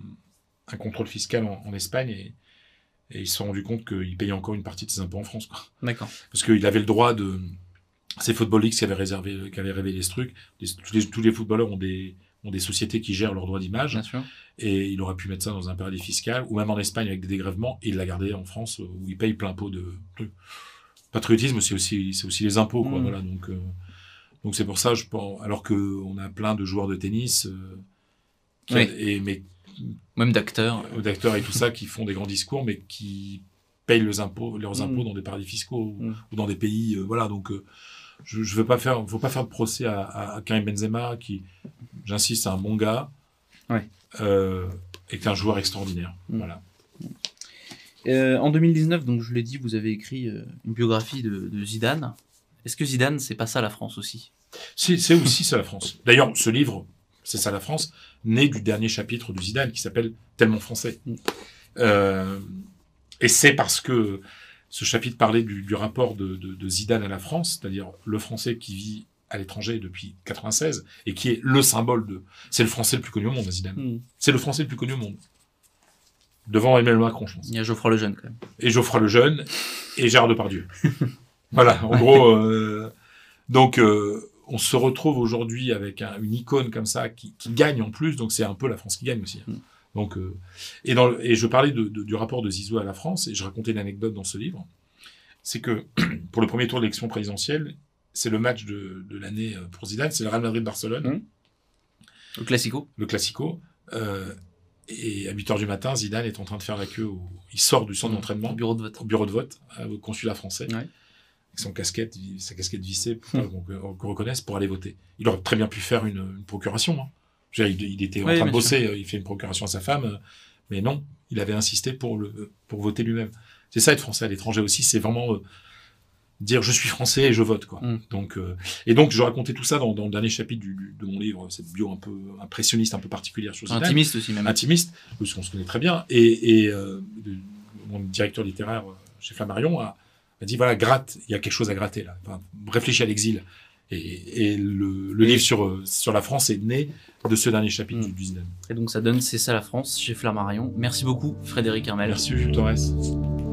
un contrôle fiscal en, en Espagne et, et ils se sont rendus compte qu'il payait encore une partie de ses impôts en France. D'accord. Parce qu'il avait le droit de. C'est Football League qui avait, réservé, qui avait révélé ce truc. Les- tous, les, tous les footballeurs ont des, ont des sociétés qui gèrent leurs droits d'image Bien sûr. et il aurait pu mettre ça dans un paradis fiscal ou même en Espagne avec des dégrèvements et il l'a gardé en France où il paye plein pot de. Patriotisme, c'est aussi, c'est aussi les impôts, quoi. Mm. Voilà, donc, euh, donc c'est pour ça, je pense, alors que on a plein de joueurs de tennis, euh, qui- Oui. et, mais Même d'acteurs. d'acteurs et tout ça qui font des grands discours, mais qui payent leurs impôts, leurs Mm. impôts dans des paradis fiscaux ou, Mm. ou dans des pays, euh, voilà. Donc, euh, je, je veux pas faire, faut pas faire de procès à, à, à Karim Benzema, qui, j'insiste, c'est un bon gars, Ouais. euh, et qui est un joueur extraordinaire. Mm. Voilà. Euh, en 2019, donc je l'ai dit, vous avez écrit euh, une biographie de, de Zidane. Est-ce que Zidane, c'est pas ça la France aussi? C'est c'est aussi ça la France. D'ailleurs, ce livre, c'est ça la France, né du dernier chapitre de Zidane qui s'appelle Tellement français. Mm. Euh, et c'est parce que ce chapitre parlait du, du rapport de, de- de Zidane à la France, c'est-à-dire le Français qui vit à l'étranger depuis 96 et qui est le symbole de. C'est le Français le plus connu au monde, Zidane. C'est le Français le plus connu au monde. Devant Emmanuel Macron, je pense. Il y a Geoffroy Lejeune quand même. et Geoffroy Lejeune et Gérard Depardieu. voilà, en gros. euh, donc, euh, on se retrouve aujourd'hui avec un- une icône comme ça qui, qui gagne en plus, donc c'est un peu la France qui gagne aussi. hein. Mm. Donc, euh, et, dans le- et je parlais de- de- du rapport de Zizou à la France, et je racontais une anecdote dans ce livre. C'est que pour le premier tour de l'élection présidentielle, c'est le match de, de l'année euh, pour Zidane, c'est le Real Madrid-Barcelone, Mm. Le Classico. le Classico. Euh, et à 8 h du matin, Zidane est en train de faire la queue. au- Il sort du centre d'entraînement Au bureau de vote. au bureau de vote, au consulat français, Ouais. Avec son casquette, sa casquette vissée, pour pas qu'on qu'on reconnaisse, pour aller voter. Il aurait très bien pu faire une, une procuration. hein. Dire, il, il était en Oui, train de bosser, euh, il fait une procuration à sa femme, euh, mais non, il avait insisté pour, le, pour voter lui-même. C'est ça être français à l'étranger aussi, c'est vraiment euh, dire je suis français et je vote. Quoi. Mm. Donc, euh, et donc je racontais tout ça dans, dans le dernier chapitre du- du- de mon livre, cette bio un peu impressionniste, un peu particulière sur Intimiste aussi même. intimiste, parce qu'on se connaît très bien, et, et euh, de- mon directeur littéraire chez Flammarion a, a dit voilà, gratte, il y a quelque chose à gratter là. Enfin, réfléchis à l'exil. Et, et le, le Et- livre sur, sur la France est né de ce dernier chapitre Mm. du, du Zidane. Et donc ça donne C'est ça la France chez Flammarion. Merci beaucoup Frédéric Hermel. Merci, Jules Torres.